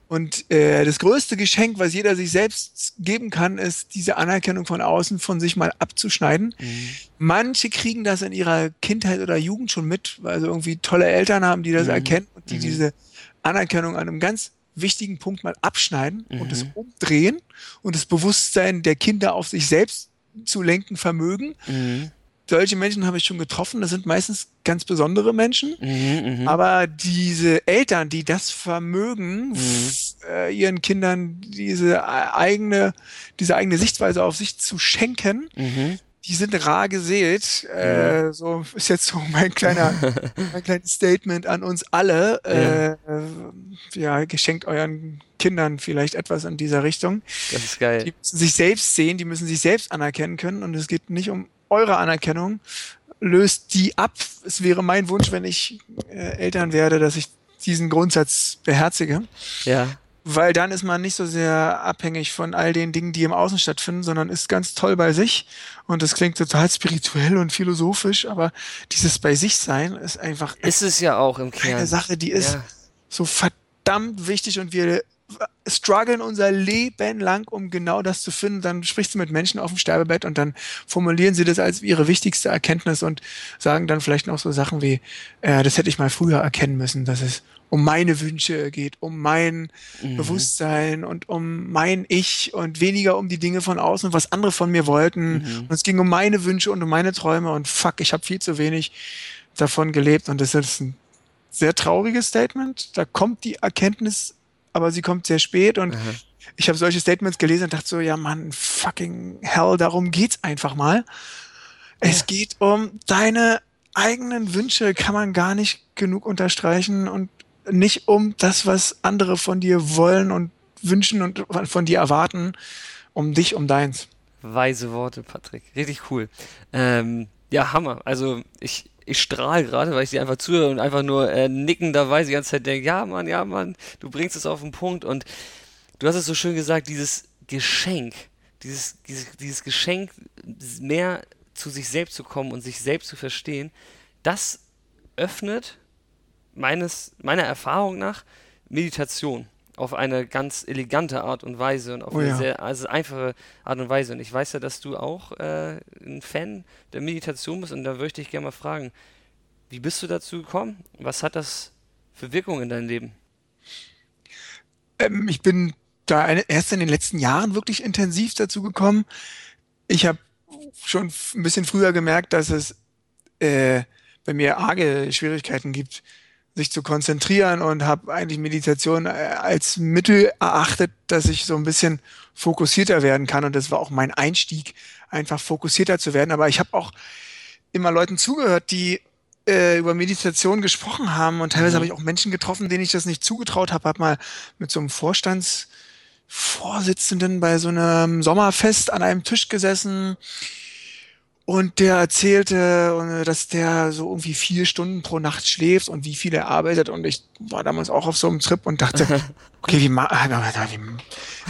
Und äh, das größte Geschenk, was jeder sich selbst geben kann, ist diese Anerkennung von außen von sich mal abzuschneiden. Mhm. Manche kriegen das in ihrer Kindheit oder Jugend schon mit, weil sie irgendwie tolle Eltern haben, die das Mhm. erkennen und die Mhm. diese Anerkennung an einem ganz wichtigen Punkt mal abschneiden und es Mhm. umdrehen und das Bewusstsein der Kinder auf sich selbst zu lenken vermögen. Mhm. Solche Menschen habe ich schon getroffen. Das sind meistens ganz besondere Menschen. Mhm. Mhm. Aber diese Eltern, die das vermögen, Mhm. äh, ihren Kindern diese e- eigene, diese eigene Sichtweise auf sich zu schenken, Mhm. die sind rar gesät. Äh, so ist jetzt so mein kleiner, [LAUGHS] mein kleines Statement an uns alle. Äh, äh, ja, geschenkt euren Kindern vielleicht etwas in dieser Richtung. Das ist geil. Die müssen sich selbst sehen, die müssen sich selbst anerkennen können und es geht nicht um eure Anerkennung. Löst die ab. Es wäre mein Wunsch, wenn ich äh, Eltern werde, dass ich diesen Grundsatz beherzige, Ja. weil dann ist man nicht so sehr abhängig von all den Dingen, die im Außen stattfinden, sondern ist ganz toll bei sich. Und das klingt total spirituell und philosophisch, aber dieses bei sich sein ist einfach Ist es ja auch im Kern. eine Sache, die ist Ja. so verdammt wichtig und wir strugglen unser Leben lang, um genau das zu finden. Dann sprichst du mit Menschen auf dem Sterbebett und dann formulieren sie das als ihre wichtigste Erkenntnis und sagen dann vielleicht noch so Sachen wie, äh, das hätte ich mal früher erkennen müssen, dass es um meine Wünsche geht, um mein Mhm. Bewusstsein und um mein Ich und weniger um die Dinge von außen, was andere von mir wollten. Mhm. Und es ging um meine Wünsche und um meine Träume und fuck, ich habe viel zu wenig davon gelebt und das ist ein sehr trauriges Statement. Da kommt die Erkenntnis, aber sie kommt sehr spät und Aha. ich habe solche Statements gelesen und dachte so, ja Mann, fucking hell, darum geht's einfach mal. Es geht um deine eigenen Wünsche, kann man gar nicht genug unterstreichen und nicht um das, was andere von dir wollen und wünschen und von dir erwarten, um dich, um deins. Weise Worte, Patrick. Richtig cool. Ähm, ja, Hammer. Also ich, ich strahle gerade, weil ich dir einfach zuhöre und einfach nur äh, nicken dabei die ganze Zeit denke, ja Mann, ja Mann, du bringst es auf den Punkt und du hast es so schön gesagt, dieses Geschenk, dieses, dieses, dieses Geschenk, mehr zu sich selbst zu kommen und sich selbst zu verstehen, das öffnet meines, meiner Erfahrung nach Meditation. Auf eine ganz elegante Art und Weise und auf Oh eine ja. sehr also einfache Art und Weise. Und ich weiß ja, dass du auch äh, ein Fan der Meditation bist und da würde ich dich gerne mal fragen, wie bist du dazu gekommen? Was hat das für Wirkung in deinem Leben? Ähm, ich bin da erst in den letzten Jahren wirklich intensiv dazu gekommen. Ich habe schon ein bisschen früher gemerkt, dass es äh, bei mir arge Schwierigkeiten gibt, sich zu konzentrieren und habe eigentlich Meditation äh, als Mittel erachtet, dass ich so ein bisschen fokussierter werden kann. Und das war auch mein Einstieg, einfach fokussierter zu werden. Aber ich habe auch immer Leuten zugehört, die äh, über Meditation gesprochen haben und teilweise Mhm. habe ich auch Menschen getroffen, denen ich das nicht zugetraut habe. Hab mal mit so einem Vorstandsvorsitzenden bei so einem Sommerfest an einem Tisch gesessen und der erzählte, äh, dass der so irgendwie vier Stunden pro Nacht schläft und wie viel er arbeitet und ich war damals auch auf so einem Trip und dachte, [LAUGHS] okay, wie, ma wie,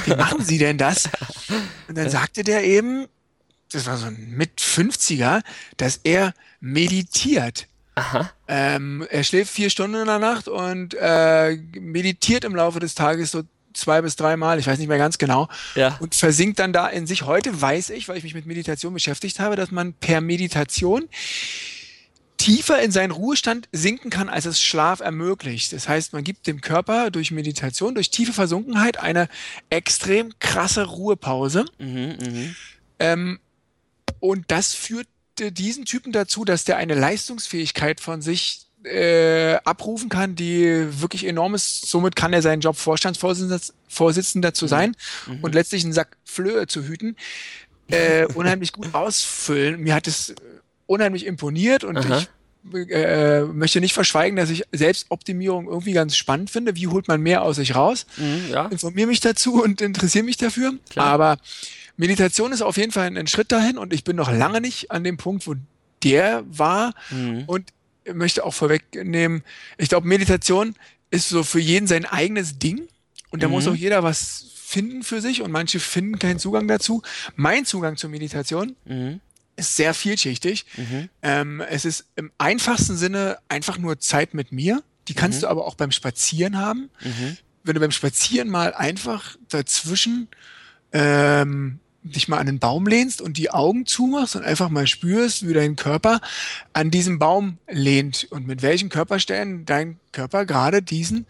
wie machen Sie denn das? Und dann sagte der eben, das war so ein mit 50er, dass er meditiert. Aha. Ähm, er schläft vier Stunden in der Nacht und äh, meditiert im Laufe des Tages so zwei bis dreimal, ich weiß nicht mehr ganz genau, Ja. und versinkt dann da in sich. Heute weiß ich, weil ich mich mit Meditation beschäftigt habe, dass man per Meditation tiefer in seinen Ruhestand sinken kann, als es Schlaf ermöglicht. Das heißt, man gibt dem Körper durch Meditation, durch tiefe Versunkenheit eine extrem krasse Ruhepause. Mhm, mhm. Ähm, und das führte diesen Typen dazu, dass der eine Leistungsfähigkeit von sich äh, abrufen kann, die wirklich enorm ist. Somit kann er seinen Job Vorstandsvorsitzender Vorsitzender zu sein und letztlich einen Sack Flöhe zu hüten, äh, unheimlich gut ausfüllen. Mir hat es unheimlich imponiert und Aha. ich äh, möchte nicht verschweigen, dass ich Selbstoptimierung irgendwie ganz spannend finde. Wie holt man mehr aus sich raus? Mhm, ja. informiere mich dazu und interessiere mich dafür. Klar. Aber Meditation ist auf jeden Fall ein Schritt dahin und ich bin noch lange nicht an dem Punkt, wo der war Mhm. und möchte auch vorwegnehmen, ich glaube, Meditation ist so für jeden sein eigenes Ding und da Mhm. muss auch jeder was finden für sich und manche finden keinen Zugang dazu. Mein Zugang zur Meditation Mhm. ist sehr vielschichtig. Mhm. Ähm, es ist im einfachsten Sinne einfach nur Zeit mit mir. Die kannst Mhm. du aber auch beim Spazieren haben Mhm. wenn du beim Spazieren mal einfach dazwischen ähm, dich mal an den Baum lehnst und die Augen zumachst und einfach mal spürst, wie dein Körper an diesem Baum lehnt und mit welchen Körperstellen dein Körper gerade diesen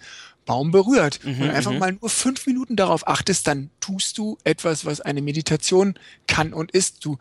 Baum berührt. Mhm, und einfach mhm. mal nur fünf Minuten darauf achtest, dann tust du etwas, was eine Meditation kann und ist. Du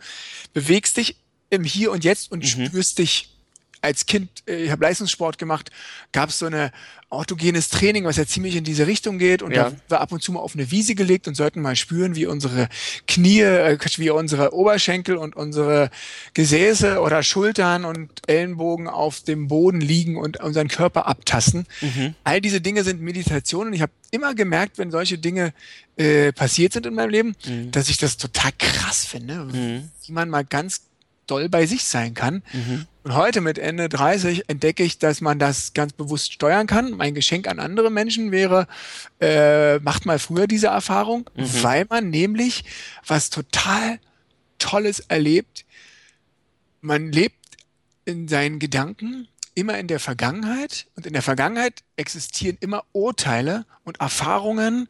bewegst dich im Hier und Jetzt und Mhm. spürst dich als Kind, äh, ich habe Leistungssport gemacht, gab es so eine autogenes Training, was ja ziemlich in diese Richtung geht. Und Ja. da war ab und zu mal auf eine Wiese gelegt und sollten mal spüren, wie unsere Knie, äh, wie unsere Oberschenkel und unsere Gesäße oder Schultern und Ellenbogen auf dem Boden liegen und unseren Körper abtasten. Mhm. All diese Dinge sind Meditationen. Ich habe immer gemerkt, wenn solche Dinge äh, passiert sind in meinem Leben, Mhm. dass ich das total krass finde, Mhm. wie man mal ganz doll bei sich sein kann. Mhm. Und heute mit Ende 30 entdecke ich, dass man das ganz bewusst steuern kann. Mein Geschenk an andere Menschen wäre, äh, macht mal früher diese Erfahrung, Mhm. weil man nämlich was total Tolles erlebt. Man lebt in seinen Gedanken immer in der Vergangenheit und in der Vergangenheit existieren immer Urteile und Erfahrungen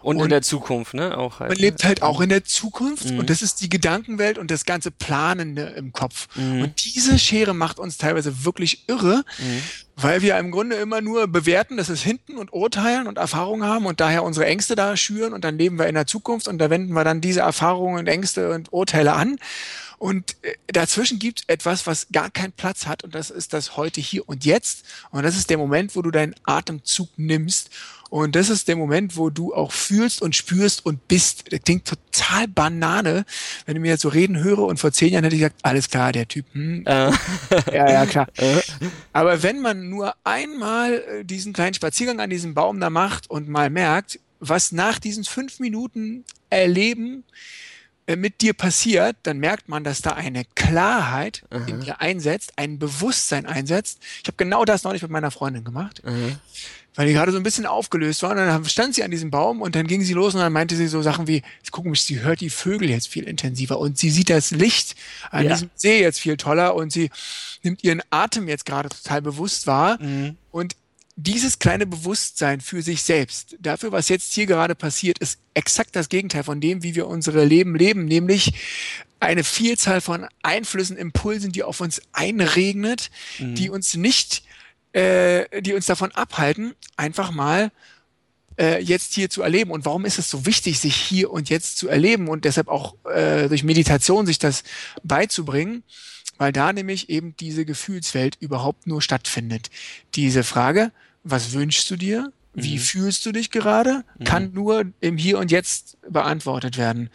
Und, in Und- der Zukunft, ne? Auch halt. man ne? lebt halt auch in der Zukunft Mhm. und das ist die Gedankenwelt und das ganze Planende im Kopf. Mhm. Und diese Schere macht uns teilweise wirklich irre, Mhm. weil wir im Grunde immer nur bewerten, dass es hinten und urteilen und Erfahrungen haben und daher unsere Ängste da schüren und dann leben wir in der Zukunft und da wenden wir dann diese Erfahrungen und Ängste und Urteile an. Und äh, dazwischen gibt es etwas, was gar keinen Platz hat und das ist das heute, hier und jetzt. Und das ist der Moment, wo du deinen Atemzug nimmst. Und das ist der Moment, wo du auch fühlst und spürst und bist. Das klingt total Banane, wenn du mir jetzt so reden höre. Und vor zehn Jahren hätte ich gesagt, alles klar, der Typ, hm, Äh, [LAUGHS] ja, ja, klar. äh, Aber wenn man nur einmal diesen kleinen Spaziergang an diesem Baum da macht und mal merkt, was nach diesen fünf Minuten Erleben mit dir passiert, dann merkt man, dass da eine Klarheit in dir einsetzt, ein Bewusstsein einsetzt. Ich habe genau das neulich mit meiner Freundin gemacht, äh, weil die gerade so ein bisschen aufgelöst war. Und dann stand sie an diesem Baum und dann ging sie los und dann meinte sie so Sachen wie, jetzt gucken mich, sie hört die Vögel jetzt viel intensiver und sie sieht das Licht an Ja. diesem See jetzt viel toller und sie nimmt ihren Atem jetzt gerade total bewusst wahr. mhm. Und dieses kleine Bewusstsein für sich selbst, dafür, was jetzt hier gerade passiert, ist exakt das Gegenteil von dem, wie wir unsere Leben leben, nämlich eine Vielzahl von Einflüssen, Impulsen, die auf uns einregnet, mhm. die uns nicht, äh, die uns davon abhalten, einfach mal äh, jetzt hier zu erleben. Und warum ist es so wichtig, sich hier und jetzt zu erleben und deshalb auch äh, durch Meditation sich das beizubringen? Weil da nämlich eben diese Gefühlswelt überhaupt nur stattfindet. Diese Frage, was wünschst du dir? Wie mhm. fühlst du dich gerade? Mhm. Kann nur im Hier und Jetzt beantwortet werden.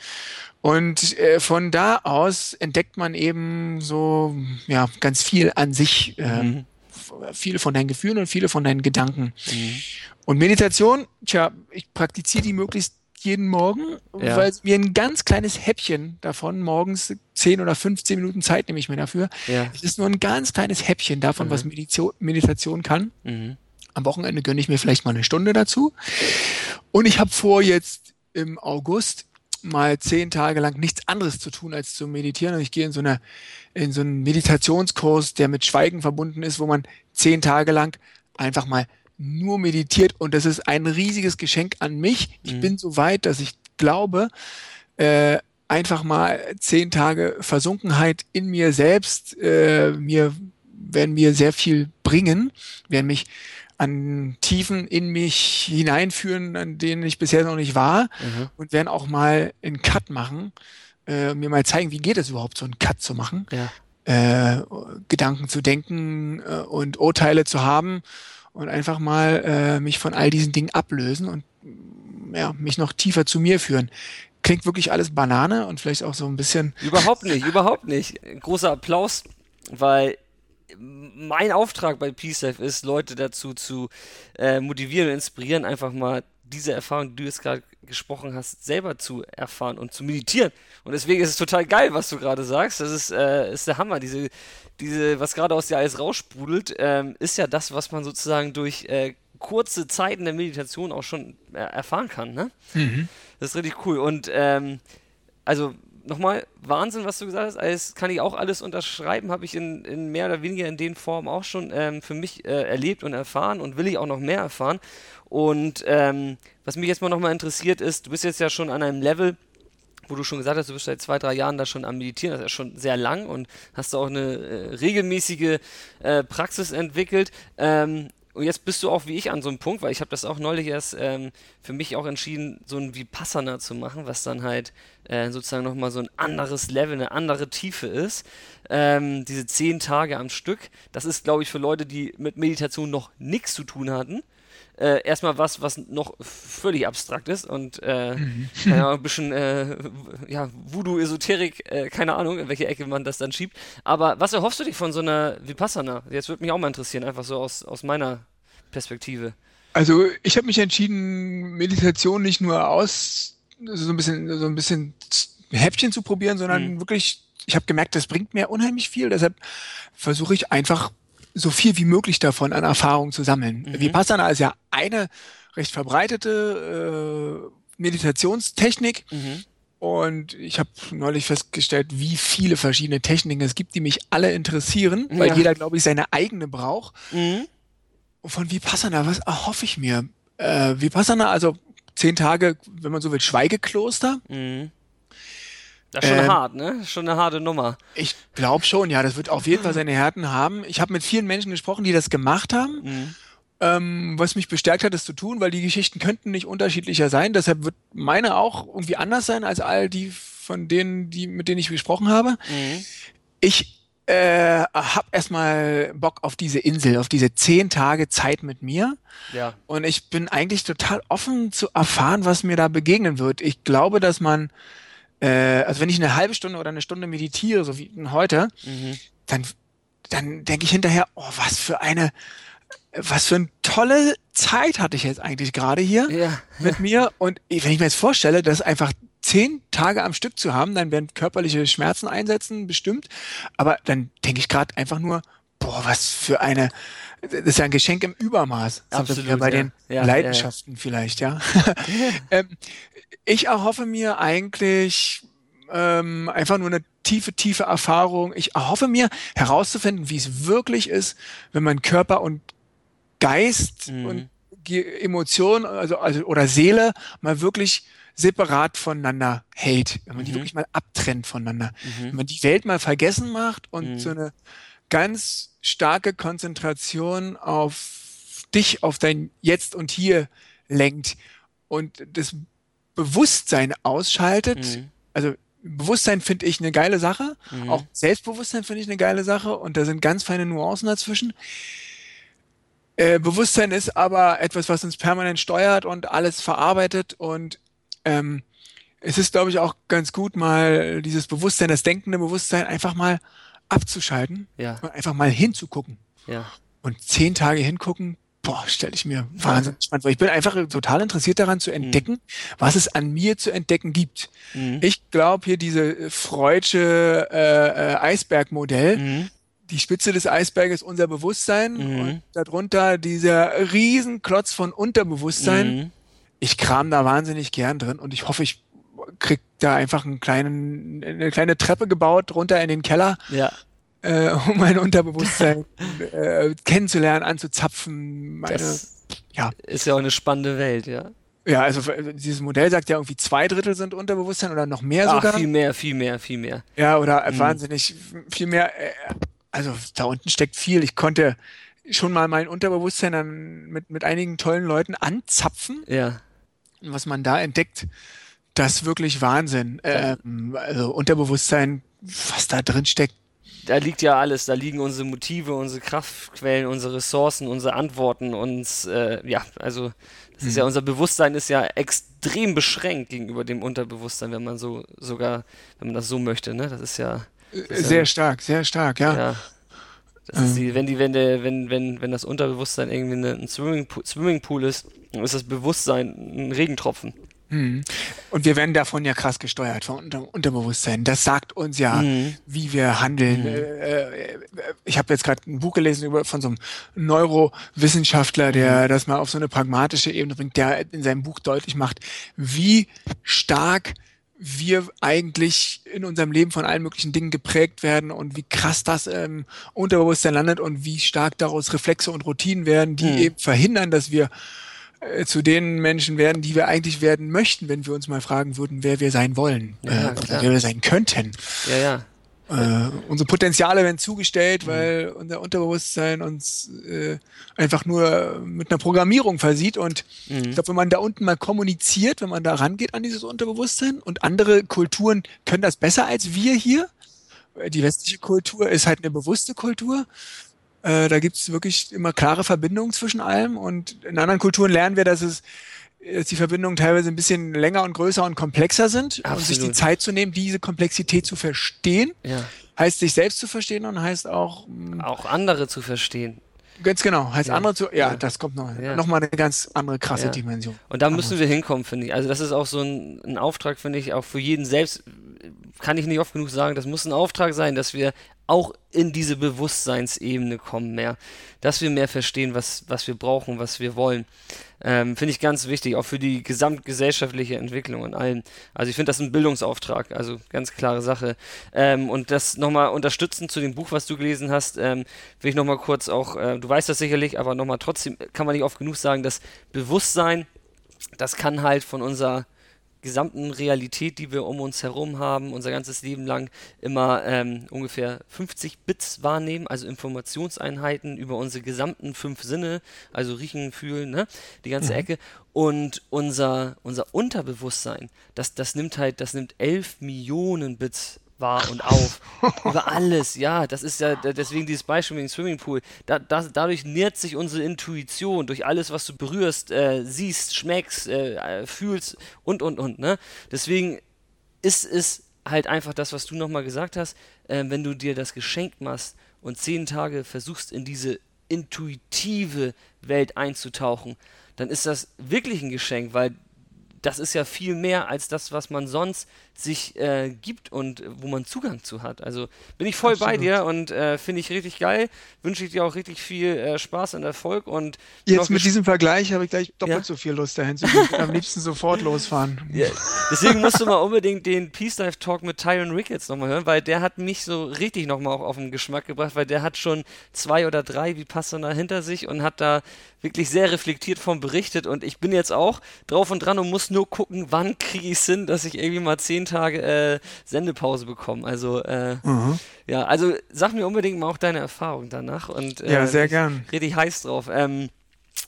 Und äh, von da aus entdeckt man eben so ja ganz viel an sich, äh, mhm. viele von deinen Gefühlen und viele von deinen Gedanken. Mhm. Und Meditation, tja, ich praktiziere die möglichst jeden Morgen, ja. weil mir ein ganz kleines Häppchen davon, morgens 10 oder 15 Minuten Zeit nehme ich mir dafür. Ja. Es ist nur ein ganz kleines Häppchen davon, mhm. was Meditation, Meditation kann. Mhm. Am Wochenende gönne ich mir vielleicht mal eine Stunde dazu. Und ich habe vor, jetzt im August mal zehn Tage lang nichts anderes zu tun, als zu meditieren. Und ich gehe in so, eine, in so einen Meditationskurs, der mit Schweigen verbunden ist, wo man zehn Tage lang einfach mal nur meditiert. Und das ist ein riesiges Geschenk an mich. Ich mhm. bin so weit, dass ich glaube, äh, einfach mal zehn Tage Versunkenheit in mir selbst, äh, mir werden mir sehr viel bringen, werden mich an Tiefen in mich hineinführen, an denen ich bisher noch nicht war mhm. und werden auch mal einen Cut machen, äh, mir mal zeigen, wie geht es überhaupt, so einen Cut zu machen, ja. äh, Gedanken zu denken äh, und Urteile zu haben und einfach mal äh, mich von all diesen Dingen ablösen und ja, mich noch tiefer zu mir führen. Klingt wirklich alles Banane und vielleicht auch so ein bisschen. Überhaupt nicht, überhaupt nicht. Großer Applaus, weil mein Auftrag bei PSAFE ist, Leute dazu zu äh, motivieren und inspirieren, einfach mal diese Erfahrung, die du jetzt gerade gesprochen hast, selber zu erfahren und zu meditieren. Und deswegen ist es total geil, was du gerade sagst. Das ist, äh, ist der Hammer. Diese, diese, was gerade aus dir alles raussprudelt, ähm, ist ja das, was man sozusagen durch äh, kurze Zeiten der Meditation auch schon äh, erfahren kann. Ne? Mhm. Das ist richtig cool. Und ähm, also nochmal Wahnsinn, was du gesagt hast. Alles kann ich auch alles unterschreiben, habe ich in, in, mehr oder weniger in den Formen auch schon ähm, für mich äh, erlebt und erfahren und will ich auch noch mehr erfahren. Und ähm, was mich jetzt mal nochmal interessiert ist, du bist jetzt ja schon an einem Level, wo du schon gesagt hast, du bist seit zwei, drei Jahren da schon am Meditieren, das ist ja schon sehr lang und hast auch eine äh, regelmäßige äh, Praxis entwickelt. Ähm, und jetzt bist du auch wie ich an so einem Punkt, weil ich habe das auch neulich erst ähm, für mich auch entschieden, so ein Vipassana zu machen, was dann halt äh, sozusagen nochmal so ein anderes Level, eine andere Tiefe ist. Ähm, diese zehn Tage am Stück, das ist, glaube ich, für Leute, die mit Meditation noch nichts zu tun hatten, äh, erstmal was, was noch völlig abstrakt ist und äh, mhm. ja, ein bisschen äh, ja, Voodoo-Esoterik, äh, keine Ahnung, in welche Ecke man das dann schiebt. Aber was erhoffst du dich von so einer Vipassana? Jetzt würde mich auch mal interessieren, einfach so aus, aus meiner Perspektive. Also ich habe mich entschieden, Meditation nicht nur aus so ein bisschen so ein bisschen Häppchen zu probieren, sondern mhm. wirklich, ich habe gemerkt, das bringt mir unheimlich viel. Deshalb versuche ich einfach so viel wie möglich davon an Erfahrung zu sammeln. Mhm. Vipassana ist ja eine recht verbreitete äh, Meditationstechnik. Mhm. Und ich habe neulich festgestellt, wie viele verschiedene Techniken es gibt, die mich alle interessieren, weil ja. jeder, glaube ich, seine eigene braucht. Mhm. Und von Vipassana, was erhoffe ich mir? Äh, Vipassana, also zehn Tage, wenn man so will, Schweigekloster. Mhm. Das ist schon ähm, hart, ne? Schon eine harte Nummer. Ich glaube schon, ja. Das wird auf jeden Fall seine Härten haben. Ich habe mit vielen Menschen gesprochen, die das gemacht haben. Mhm. Ähm, was mich bestärkt hat, das zu tun, weil die Geschichten könnten nicht unterschiedlicher sein. Deshalb wird meine auch irgendwie anders sein als all die von denen, die, mit denen ich gesprochen habe. Mhm. Ich äh, habe erstmal Bock auf diese Insel, auf diese zehn Tage Zeit mit mir. Ja. Und ich bin eigentlich total offen zu erfahren, was mir da begegnen wird. Ich glaube, dass man äh, also wenn ich eine halbe Stunde oder eine Stunde meditiere, so wie heute, mhm. dann, dann denke ich hinterher, oh, was für eine, was für eine tolle Zeit hatte ich jetzt eigentlich gerade hier ja. mit mir. Und wenn ich mir jetzt vorstelle, dass einfach zehn Tage am Stück zu haben, dann werden körperliche Schmerzen einsetzen, bestimmt. Aber dann denke ich gerade einfach nur, boah, was für eine, das ist ja ein Geschenk im Übermaß. Absolut, wir bei ja. den ja, Leidenschaften ja, vielleicht, ja. [LAUGHS] ähm, ich erhoffe mir eigentlich ähm, einfach nur eine tiefe, tiefe Erfahrung. Ich erhoffe mir herauszufinden, wie es wirklich ist, wenn man Körper und Geist mhm. und Emotion also, also oder Seele mal wirklich separat voneinander hält, wenn man mhm. die wirklich mal abtrennt voneinander, mhm. wenn man die Welt mal vergessen macht und mhm. so eine ganz starke Konzentration auf dich, auf dein Jetzt und Hier lenkt und das Bewusstsein ausschaltet. Mhm. Also Bewusstsein finde ich eine geile Sache, mhm. auch Selbstbewusstsein finde ich eine geile Sache und da sind ganz feine Nuancen dazwischen. Äh, Bewusstsein ist aber etwas, was uns permanent steuert und alles verarbeitet und ähm, es ist, glaube ich, auch ganz gut, mal dieses Bewusstsein, das denkende Bewusstsein einfach mal abzuschalten ja. und einfach mal hinzugucken. Ja. Und zehn Tage hingucken, boah, stelle ich mir wahnsinnig spannend vor. Ich bin einfach total interessiert daran zu entdecken, mhm. was es an mir zu entdecken gibt. Mhm. Ich glaube hier diese Freudsche äh, äh, Eisbergmodell. Mhm. Die Spitze des Eisberges unser Bewusstsein mhm. und darunter dieser Riesenklotz von Unterbewusstsein mhm ich kram da wahnsinnig gern drin und ich hoffe, ich krieg da einfach einen kleinen, eine kleine Treppe gebaut runter in den Keller. Ja. Äh, um mein Unterbewusstsein [LAUGHS] äh, kennenzulernen, anzuzapfen. Meine, das ja. ist ja auch eine spannende Welt, ja. Ja, also dieses Modell sagt ja irgendwie zwei Drittel sind Unterbewusstsein oder noch mehr sogar. Ach, viel mehr, viel mehr, viel mehr. Ja, oder mhm. wahnsinnig viel mehr. Äh, also da unten steckt viel. Ich konnte schon mal mein Unterbewusstsein dann mit, mit einigen tollen Leuten anzapfen. Ja was man da entdeckt, das ist wirklich Wahnsinn. Ähm, also Unterbewusstsein, was da drin steckt. Da liegt ja alles, da liegen unsere Motive, unsere Kraftquellen, unsere Ressourcen, unsere Antworten, uns, äh, ja, also das ist ja, mhm. unser Bewusstsein ist ja extrem beschränkt gegenüber dem Unterbewusstsein, wenn man so sogar, wenn man das so möchte, ne? Das ist ja. Das ist sehr ja, stark, sehr stark, ja. ja. Das die, wenn die, wenn der, wenn, wenn, wenn das Unterbewusstsein irgendwie eine, ein Swimmingpool, Swimmingpool ist, dann ist das Bewusstsein ein Regentropfen. Mhm. Und wir werden davon ja krass gesteuert, vom Unter Unterbewusstsein. Das sagt uns ja, mhm. wie wir handeln. Mhm. Äh, äh ich habe jetzt gerade ein Buch gelesen über, von so einem Neurowissenschaftler, der mhm. das mal auf so eine pragmatische Ebene bringt, der in seinem Buch deutlich macht, wie stark wir eigentlich in unserem Leben von allen möglichen Dingen geprägt werden und wie krass das im Unterbewusstsein landet und wie stark daraus Reflexe und Routinen werden, die mhm. eben verhindern, dass wir zu den Menschen werden, die wir eigentlich werden möchten, wenn wir uns mal fragen würden, wer wir sein wollen ja, äh, oder wer wir sein könnten. Ja, ja. Äh, unsere Potenziale werden zugestellt, mhm. weil unser Unterbewusstsein uns äh, einfach nur mit einer Programmierung versieht. Und mhm. ich glaube, wenn man da unten mal kommuniziert, wenn man da rangeht an dieses Unterbewusstsein und andere Kulturen können das besser als wir hier. Die westliche Kultur ist halt eine bewusste Kultur. Äh, da gibt es wirklich immer klare Verbindungen zwischen allem. Und in anderen Kulturen lernen wir, dass es dass die Verbindungen teilweise ein bisschen länger und größer und komplexer sind Absolut. und sich die Zeit zu nehmen, diese Komplexität zu verstehen. Ja. Heißt sich selbst zu verstehen und heißt auch mm, auch andere zu verstehen. Ganz genau, heißt ja. andere zu, ja, ja, das kommt noch, ja. noch mal eine ganz andere krasse ja. Dimension. Und da müssen wir hinkommen, finde ich. Also das ist auch so ein, ein Auftrag, finde ich, auch für jeden selbst, kann ich nicht oft genug sagen, das muss ein Auftrag sein, dass wir auch in diese Bewusstseinsebene kommen mehr, dass wir mehr verstehen, was, was wir brauchen, was wir wollen. Ähm, finde ich ganz wichtig, auch für die gesamtgesellschaftliche Entwicklung und allen. Also ich finde das ein Bildungsauftrag, also ganz klare Sache. Ähm, und das nochmal unterstützend zu dem Buch, was du gelesen hast, ähm, will ich nochmal kurz auch, äh, du weißt das sicherlich, aber nochmal trotzdem kann man nicht oft genug sagen, dass Bewusstsein, das kann halt von unserer gesamten Realität, die wir um uns herum haben, unser ganzes Leben lang immer ähm, ungefähr 50 Bits wahrnehmen, also Informationseinheiten über unsere gesamten fünf Sinne, also riechen, fühlen, ne, die ganze mhm. Ecke. Und unser, unser Unterbewusstsein, das, das nimmt halt, das nimmt 11 Millionen Bits wahr und auf. Über alles, ja. Das ist ja deswegen dieses Beispiel mit dem Swimmingpool. Da, da, dadurch nährt sich unsere Intuition durch alles, was du berührst, äh, siehst, schmeckst, äh, fühlst und, und, und. Ne? Deswegen ist es halt einfach das, was du nochmal gesagt hast. Äh, wenn du dir das Geschenk machst und zehn Tage versuchst, in diese intuitive Welt einzutauchen, dann ist das wirklich ein Geschenk, weil das ist ja viel mehr als das, was man sonst sich äh, gibt und wo man Zugang zu hat. Also bin ich voll Absolut. bei dir und äh, finde ich richtig geil. Wünsche ich dir auch richtig viel äh, Spaß und Erfolg. Und Jetzt mit diesem Vergleich habe ich gleich doppelt ja? so viel Lust dahin zu gehen. Am liebsten sofort [LAUGHS] losfahren. Ja. Deswegen musst du mal unbedingt den Peace Dive Talk mit Tyron Ricketts nochmal hören, weil der hat mich so richtig nochmal auf den Geschmack gebracht, weil der hat schon zwei oder drei Vipassana hinter sich und hat da wirklich sehr reflektiert von berichtet und ich bin jetzt auch drauf und dran und muss nur gucken, wann kriege ich es hin, dass ich irgendwie mal zehn Tage äh, Sendepause bekomme. Also äh, mhm. ja, also sag mir unbedingt mal auch deine Erfahrung danach und äh, ja, sehr gern. Richtig heiß drauf. Ähm,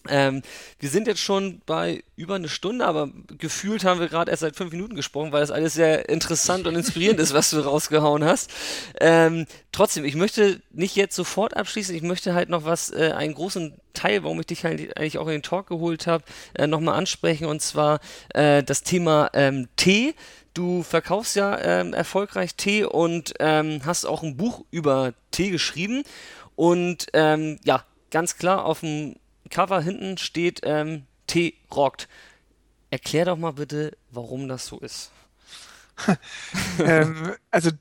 ähm, wir sind jetzt schon bei über eine Stunde, aber gefühlt haben wir gerade erst seit fünf Minuten gesprochen, weil das alles sehr interessant und inspirierend ist, was du rausgehauen hast. Ähm, trotzdem, ich möchte nicht jetzt sofort abschließen, ich möchte halt noch was, äh, einen großen Teil, warum ich dich halt eigentlich auch in den Talk geholt habe, äh, nochmal ansprechen und zwar äh, das Thema ähm, Tee. Du verkaufst ja ähm, erfolgreich Tee und ähm, hast auch ein Buch über Tee geschrieben und ähm, ja, ganz klar auf dem Cover hinten steht ähm, T rockt. Erklär doch mal bitte, warum das so ist. [LAUGHS] ähm, also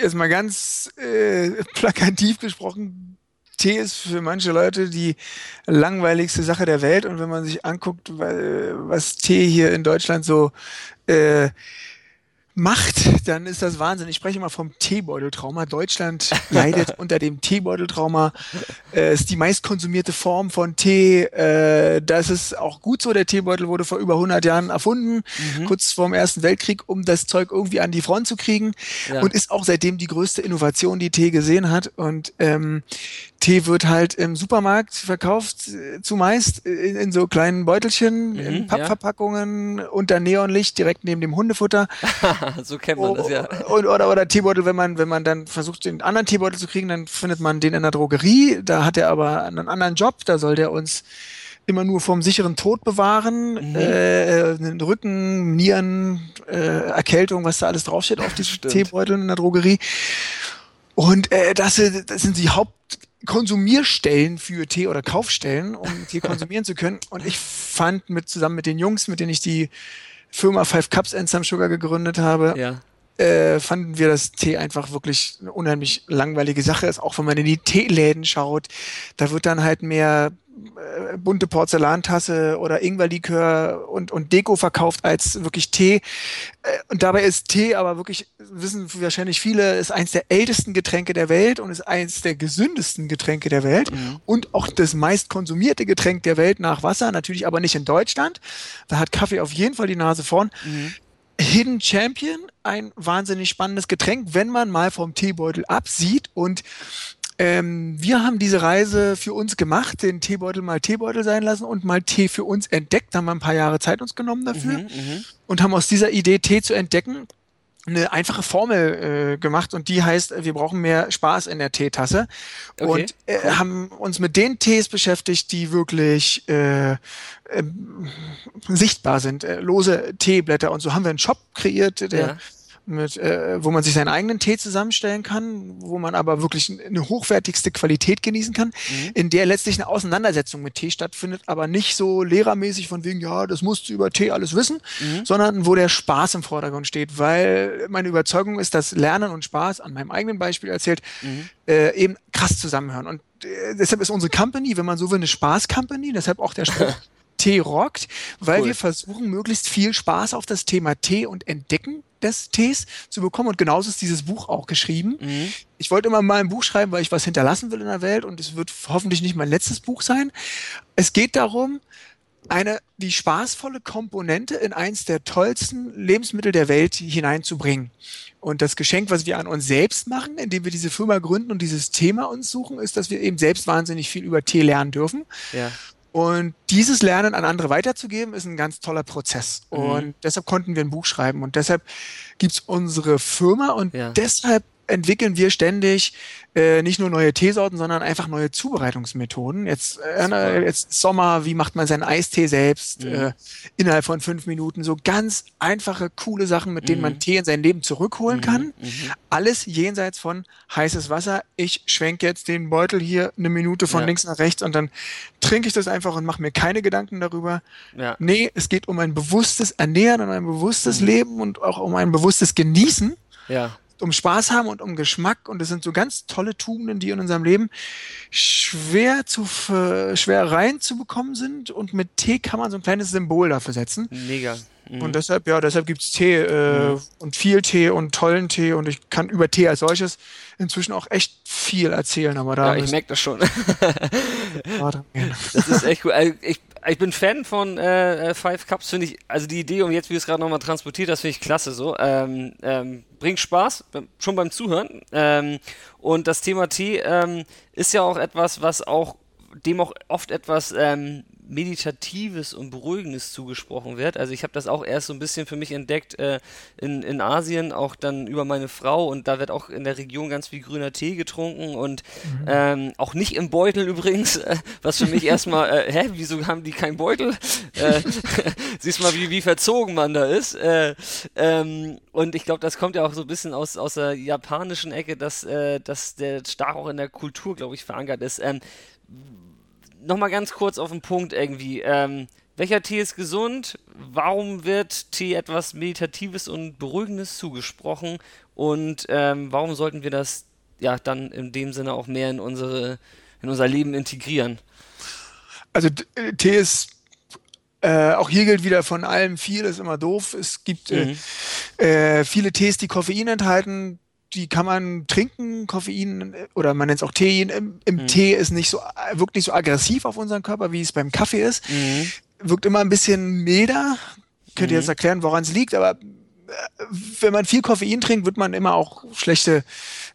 erstmal ganz äh, plakativ gesprochen, Tee ist für manche Leute die langweiligste Sache der Welt und wenn man sich anguckt, was Tee hier in Deutschland so äh, macht, dann ist das Wahnsinn. Ich spreche immer vom Teebeuteltrauma. Deutschland [LAUGHS] leidet unter dem Teebeuteltrauma. Äh, ist die meistkonsumierte Form von Tee. Äh, das ist auch gut so. Der Teebeutel wurde vor über 100 Jahren erfunden, mhm. kurz vor dem Ersten Weltkrieg, um das Zeug irgendwie an die Front zu kriegen. Ja. Und ist auch seitdem die größte Innovation, die Tee gesehen hat. Und ähm, Tee wird halt im Supermarkt verkauft, äh, zumeist in, in so kleinen Beutelchen, mhm, in Pappverpackungen ja. unter Neonlicht direkt neben dem Hundefutter. [LAUGHS] so kennt man das ja. Und, oder, oder Teebeutel, wenn man, wenn man dann versucht, den anderen Teebeutel zu kriegen, dann findet man den in der Drogerie. Da hat er aber einen anderen Job, da soll der uns immer nur vom sicheren Tod bewahren, mhm. äh, Rücken, Nieren, äh, Erkältung, was da alles draufsteht auf [LAUGHS] diesem Teebeutel in der Drogerie. Und äh, das, das sind die Haupt Konsumierstellen für Tee oder Kaufstellen, um Tee konsumieren zu können. Und ich fand mit zusammen mit den Jungs, mit denen ich die Firma Five Cups and Some Sugar gegründet habe, ja. Äh, fanden wir das Tee einfach wirklich eine unheimlich langweilige Sache ist. Auch wenn man in die Teeläden schaut, da wird dann halt mehr äh, bunte Porzellantasse oder Ingwerlikör und, und Deko verkauft als wirklich Tee. Äh, und dabei ist Tee aber wirklich, wissen wahrscheinlich viele, ist eins der ältesten Getränke der Welt und ist eins der gesündesten Getränke der Welt mhm. und auch das meist konsumierte Getränk der Welt nach Wasser, natürlich aber nicht in Deutschland. Da hat Kaffee auf jeden Fall die Nase vorn. Mhm. Hidden Champion, ein wahnsinnig spannendes Getränk, wenn man mal vom Teebeutel absieht und ähm, wir haben diese Reise für uns gemacht, den Teebeutel mal Teebeutel sein lassen und mal Tee für uns entdeckt. Da haben wir ein paar Jahre Zeit uns genommen dafür mhm, mhm. und haben aus dieser Idee, Tee zu entdecken, eine einfache Formel äh, gemacht und die heißt, wir brauchen mehr Spaß in der Teetasse. Okay, und äh, cool. haben uns mit den Tees beschäftigt, die wirklich äh, äh, sichtbar sind, äh, lose Teeblätter und so haben wir einen Shop kreiert, der ja mit, äh, wo man sich seinen eigenen Tee zusammenstellen kann, wo man aber wirklich eine hochwertigste Qualität genießen kann, mhm. in der letztlich eine Auseinandersetzung mit Tee stattfindet, aber nicht so lehrermäßig von wegen, ja, das musst du über Tee alles wissen, mhm. sondern wo der Spaß im Vordergrund steht, weil meine Überzeugung ist, dass Lernen und Spaß, an meinem eigenen Beispiel erzählt, mhm. äh, eben krass zusammenhören. Und äh, deshalb ist unsere Company, wenn man so will, eine Spaß-Company, deshalb auch der Spruch. [LAUGHS] Tee rockt, weil cool. wir versuchen, möglichst viel Spaß auf das Thema Tee und Entdecken des Tees zu bekommen. Und genauso ist dieses Buch auch geschrieben. Mhm. Ich wollte immer mal ein Buch schreiben, weil ich was hinterlassen will in der Welt und es wird hoffentlich nicht mein letztes Buch sein. Es geht darum, eine die spaßvolle Komponente in eins der tollsten Lebensmittel der Welt hineinzubringen. Und das Geschenk, was wir an uns selbst machen, indem wir diese Firma gründen und dieses Thema uns suchen, ist, dass wir eben selbst wahnsinnig viel über Tee lernen dürfen. Ja. Und dieses Lernen an andere weiterzugeben, ist ein ganz toller Prozess. Mhm. Und deshalb konnten wir ein Buch schreiben. Und deshalb gibt's unsere Firma und ja. deshalb entwickeln wir ständig äh, nicht nur neue Teesorten, sondern einfach neue Zubereitungsmethoden. Jetzt, äh, jetzt Sommer, wie macht man seinen Eistee selbst mhm. äh, innerhalb von fünf Minuten? So ganz einfache, coole Sachen, mit denen mhm. man Tee in sein Leben zurückholen mhm. kann. Mhm. Alles jenseits von heißes Wasser. Ich schwenke jetzt den Beutel hier eine Minute von ja. links nach rechts und dann trinke ich das einfach und mache mir keine Gedanken darüber. Ja. Nee, es geht um ein bewusstes Ernähren und ein bewusstes mhm. Leben und auch um ein bewusstes Genießen. Ja um Spaß haben und um Geschmack und das sind so ganz tolle Tugenden, die in unserem Leben schwer zu schwer reinzubekommen sind und mit Tee kann man so ein kleines Symbol dafür setzen. Mega. Mhm. Und deshalb, ja, deshalb gibt es Tee äh, mhm. und viel Tee und tollen Tee und ich kann über Tee als solches inzwischen auch echt viel erzählen. Aber da ja, ich merke das schon. [LAUGHS] das ist echt cool. Also ich, ich bin Fan von äh, äh Five Cups, finde ich, also die Idee, um jetzt, wie du es gerade nochmal transportiert hast, finde ich klasse so. Ähm, ähm, bringt Spaß, schon beim Zuhören. Ähm, und das Thema Tee ähm, ist ja auch etwas, was auch dem auch oft etwas ähm, Meditatives und Beruhigendes zugesprochen wird. Also ich habe das auch erst so ein bisschen für mich entdeckt äh, in, in Asien, auch dann über meine Frau und da wird auch in der Region ganz viel grüner Tee getrunken und mhm. ähm, auch nicht im Beutel übrigens, äh, was für mich erstmal, äh, hä, wieso haben die keinen Beutel? Äh, [LAUGHS] siehst mal, wie, wie verzogen man da ist. Äh, ähm, und ich glaube, das kommt ja auch so ein bisschen aus, aus der japanischen Ecke, dass, äh, dass der stark auch in der Kultur, glaube ich, verankert ist. Ähm, nochmal ganz kurz auf den Punkt irgendwie. Ähm, welcher Tee ist gesund? Warum wird Tee etwas Meditatives und Beruhigendes zugesprochen? Und ähm, warum sollten wir das ja dann in dem Sinne auch mehr in unsere in unser Leben integrieren? Also äh, Tee ist äh, auch hier gilt wieder von allem viel ist immer doof. Es gibt äh, mhm. äh, viele Tees, die Koffein enthalten die kann man trinken, Koffein oder man nennt es auch Tee. Im, im mhm. Tee ist nicht so, wirkt nicht so aggressiv auf unseren Körper, wie es beim Kaffee ist. Mhm. Wirkt immer ein bisschen milder. Könnt ihr mhm. jetzt erklären, woran es liegt, aber äh, wenn man viel Koffein trinkt, wird man immer auch schlechte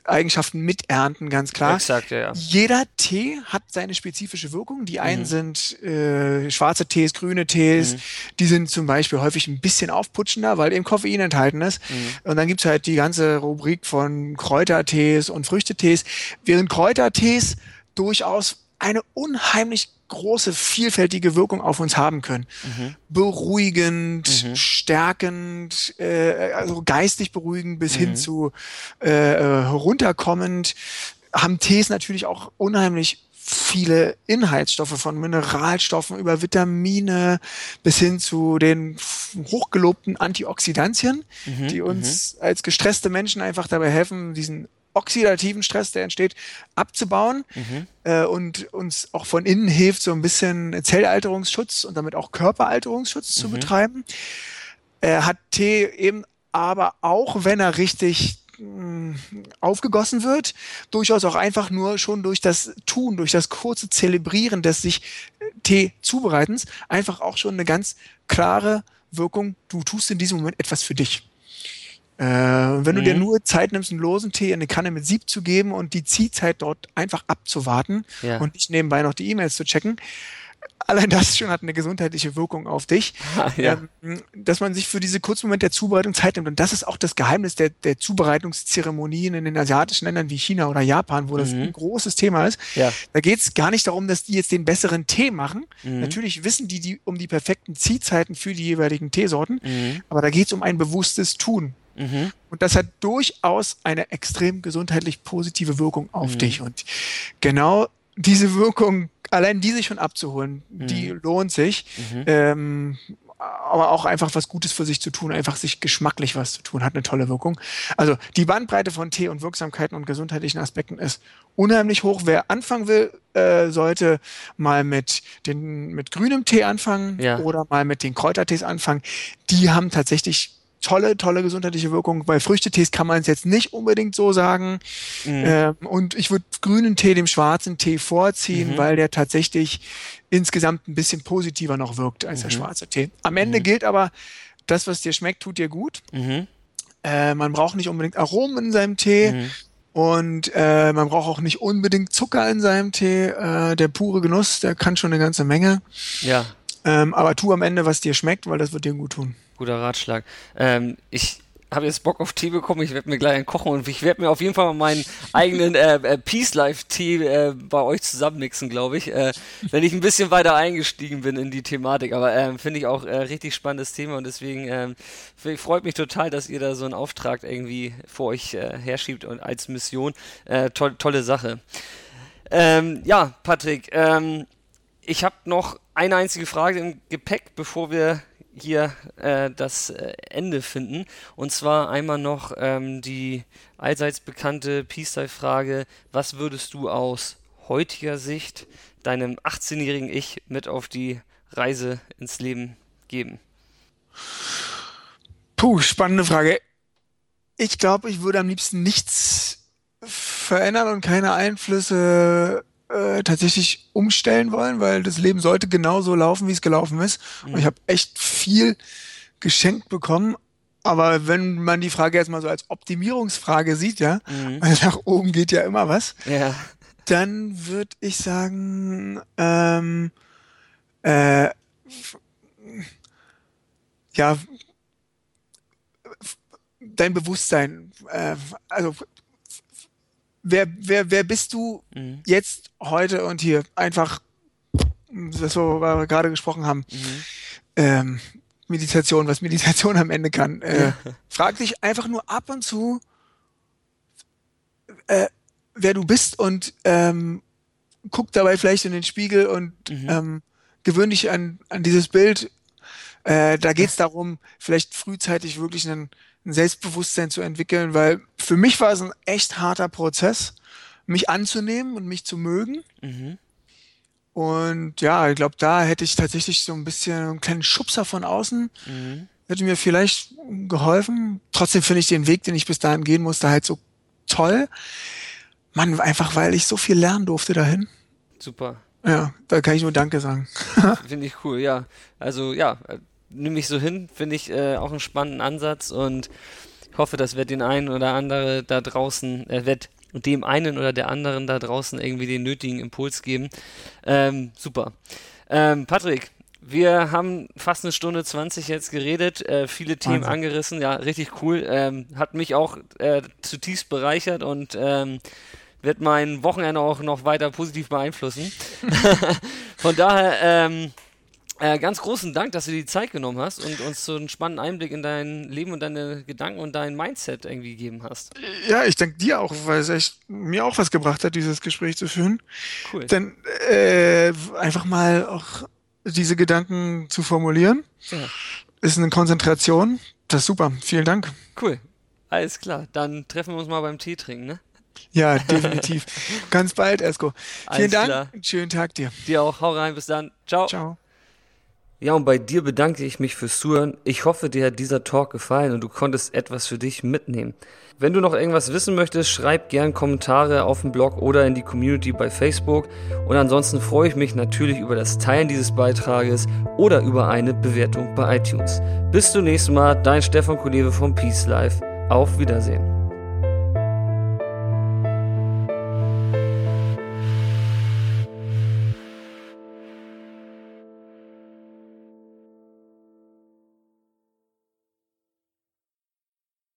Eigenschaften miternten, ganz klar. Exakt, ja. Jeder Tee hat seine spezifische Wirkung. Die einen mhm. sind äh, schwarze Tees, grüne Tees, mhm. die sind zum Beispiel häufig ein bisschen aufputschender, weil eben Koffein enthalten ist. Mhm. Und dann gibt's halt die ganze Rubrik von Kräutertees und Früchtetees, während Kräutertees durchaus eine unheimlich große, vielfältige Wirkung auf uns haben können. Mhm. Beruhigend, mhm. stärkend, äh, also geistig beruhigend bis mhm. hin zu äh, herunterkommend. Haben Tees natürlich auch unheimlich viele Inhaltsstoffe von Mineralstoffen über Vitamine bis hin zu den hochgelobten Antioxidantien, mhm, die uns mhm. als gestresste Menschen einfach dabei helfen, diesen oxidativen Stress, der entsteht, abzubauen mhm. äh, und uns auch von innen hilft, so ein bisschen Zellalterungsschutz und damit auch Körperalterungsschutz mhm. zu betreiben. Er hat Tee eben aber auch, wenn er richtig mm, aufgegossen wird, durchaus auch einfach nur schon durch das Tun, durch das kurze Zelebrieren des sich äh, Tee zubereitens, einfach auch schon eine ganz klare Wirkung, du tust in diesem Moment etwas für dich. Äh, wenn du dir mhm. nur Zeit nimmst, einen losen Tee in eine Kanne mit Sieb zu geben und die Ziehzeit dort einfach abzuwarten ja. und nicht nebenbei noch die E-Mails zu checken, allein das schon hat eine gesundheitliche Wirkung auf dich, [LAUGHS] ja. ähm, dass man sich für diese kurzen Momente der Zubereitung Zeit nimmt. Und das ist auch das Geheimnis der, der Zubereitungszeremonien in den asiatischen Ländern wie China oder Japan, wo das mhm. ein großes Thema ist. Ja. Da geht es gar nicht darum, dass die jetzt den besseren Tee machen. Mhm. Natürlich wissen die, die um die perfekten Ziehzeiten für die jeweiligen Teesorten, mhm. aber da geht es um ein bewusstes Tun. Mhm. Und das hat durchaus eine extrem gesundheitlich positive Wirkung auf mhm. dich. Und genau diese Wirkung, allein diese schon abzuholen, mhm. die lohnt sich. Mhm. Ähm, aber auch einfach was Gutes für sich zu tun, einfach sich geschmacklich was zu tun, hat eine tolle Wirkung. Also die Bandbreite von Tee und Wirksamkeiten und gesundheitlichen Aspekten ist unheimlich hoch. Wer anfangen will, äh, sollte mal mit den mit grünem Tee anfangen ja. oder mal mit den Kräutertees anfangen. Die haben tatsächlich tolle, tolle gesundheitliche Wirkung. Bei Früchtetees kann man es jetzt nicht unbedingt so sagen. Mhm. Ähm, und ich würde grünen Tee dem schwarzen Tee vorziehen, mhm. weil der tatsächlich insgesamt ein bisschen positiver noch wirkt als mhm. der schwarze Tee. Am Ende mhm. gilt aber, das, was dir schmeckt, tut dir gut. Mhm. Äh, man braucht nicht unbedingt Aromen in seinem Tee. Mhm. Und äh, man braucht auch nicht unbedingt Zucker in seinem Tee. Äh, der pure Genuss, der kann schon eine ganze Menge. Ja. Ähm, aber tu am Ende, was dir schmeckt, weil das wird dir gut tun guter Ratschlag. Ähm, ich habe jetzt Bock auf Tee bekommen. Ich werde mir gleich einen kochen und ich werde mir auf jeden Fall mal meinen eigenen äh, äh, Peace Life Tee äh, bei euch zusammenmixen, glaube ich, äh, wenn ich ein bisschen weiter eingestiegen bin in die Thematik. Aber ähm, finde ich auch äh, richtig spannendes Thema und deswegen ähm, freut mich total, dass ihr da so einen Auftrag irgendwie vor euch äh, herschiebt und als Mission. Äh, to tolle Sache. Ähm, ja, Patrick, ähm, ich habe noch eine einzige Frage im Gepäck, bevor wir hier äh, das äh, Ende finden. Und zwar einmal noch ähm, die allseits bekannte Peace-Frage: Was würdest du aus heutiger Sicht deinem 18-jährigen Ich mit auf die Reise ins Leben geben? Puh, spannende Frage. Ich glaube, ich würde am liebsten nichts verändern und keine Einflüsse äh, tatsächlich umstellen wollen, weil das Leben sollte genauso laufen, wie es gelaufen ist. Mhm. Und ich habe echt viel geschenkt bekommen. Aber wenn man die Frage jetzt mal so als Optimierungsfrage sieht, ja, mhm. weil nach oben geht ja immer was, ja. dann würde ich sagen, ähm, äh, ja, dein Bewusstsein, äh, also wer, wer, wer bist du mhm. jetzt, heute und hier? Einfach, das, wo wir gerade gesprochen haben. Mhm. Ähm, Meditation, was Meditation am Ende kann. Äh, frag dich einfach nur ab und zu, äh, wer du bist und ähm, guck dabei vielleicht in den Spiegel und mhm. ähm, gewöhn dich an, an dieses Bild. Äh, da geht es darum, vielleicht frühzeitig wirklich einen, ein Selbstbewusstsein zu entwickeln, weil für mich war es ein echt harter Prozess, mich anzunehmen und mich zu mögen. Mhm. Und ja, ich glaube, da hätte ich tatsächlich so ein bisschen einen kleinen Schubser von außen. Mhm. Hätte mir vielleicht geholfen. Trotzdem finde ich den Weg, den ich bis dahin gehen musste, halt so toll. Mann, einfach weil ich so viel lernen durfte dahin. Super. Ja, da kann ich nur Danke sagen. [LAUGHS] finde ich cool, ja. Also ja, nehme ich so hin, finde ich äh, auch einen spannenden Ansatz und hoffe, das wird den einen oder andere da draußen, äh, wird dem einen oder der anderen da draußen irgendwie den nötigen Impuls geben. Ähm, super. Ähm, Patrick, wir haben fast eine Stunde 20 jetzt geredet, äh, viele Themen Wahnsinn. angerissen, ja, richtig cool. Ähm, hat mich auch äh, zutiefst bereichert und ähm, wird mein Wochenende auch noch weiter positiv beeinflussen. [LAUGHS] Von daher, ähm, äh, ganz großen Dank, dass du die Zeit genommen hast und uns so einen spannenden Einblick in dein Leben und deine Gedanken und dein Mindset irgendwie gegeben hast. Ja, ich danke dir auch, weil es echt mir auch was gebracht hat, dieses Gespräch zu führen. Cool. Denn äh, einfach mal auch diese Gedanken zu formulieren, ja. ist eine Konzentration. Das ist super. Vielen Dank. Cool. Alles klar. Dann treffen wir uns mal beim Tee trinken, ne? Ja, definitiv. [LAUGHS] Ganz bald, Esko. Vielen Alles Dank. Klar. Schönen Tag dir. Dir auch. Hau rein. Bis dann. Ciao. Ciao. Ja, und bei dir bedanke ich mich fürs Zuhören. Ich hoffe, dir hat dieser Talk gefallen und du konntest etwas für dich mitnehmen. Wenn du noch irgendwas wissen möchtest, schreib gern Kommentare auf dem Blog oder in die Community bei Facebook. Und ansonsten freue ich mich natürlich über das Teilen dieses Beitrages oder über eine Bewertung bei iTunes. Bis zum nächsten Mal, dein Stefan Kulewe vom Peace Life. Auf Wiedersehen.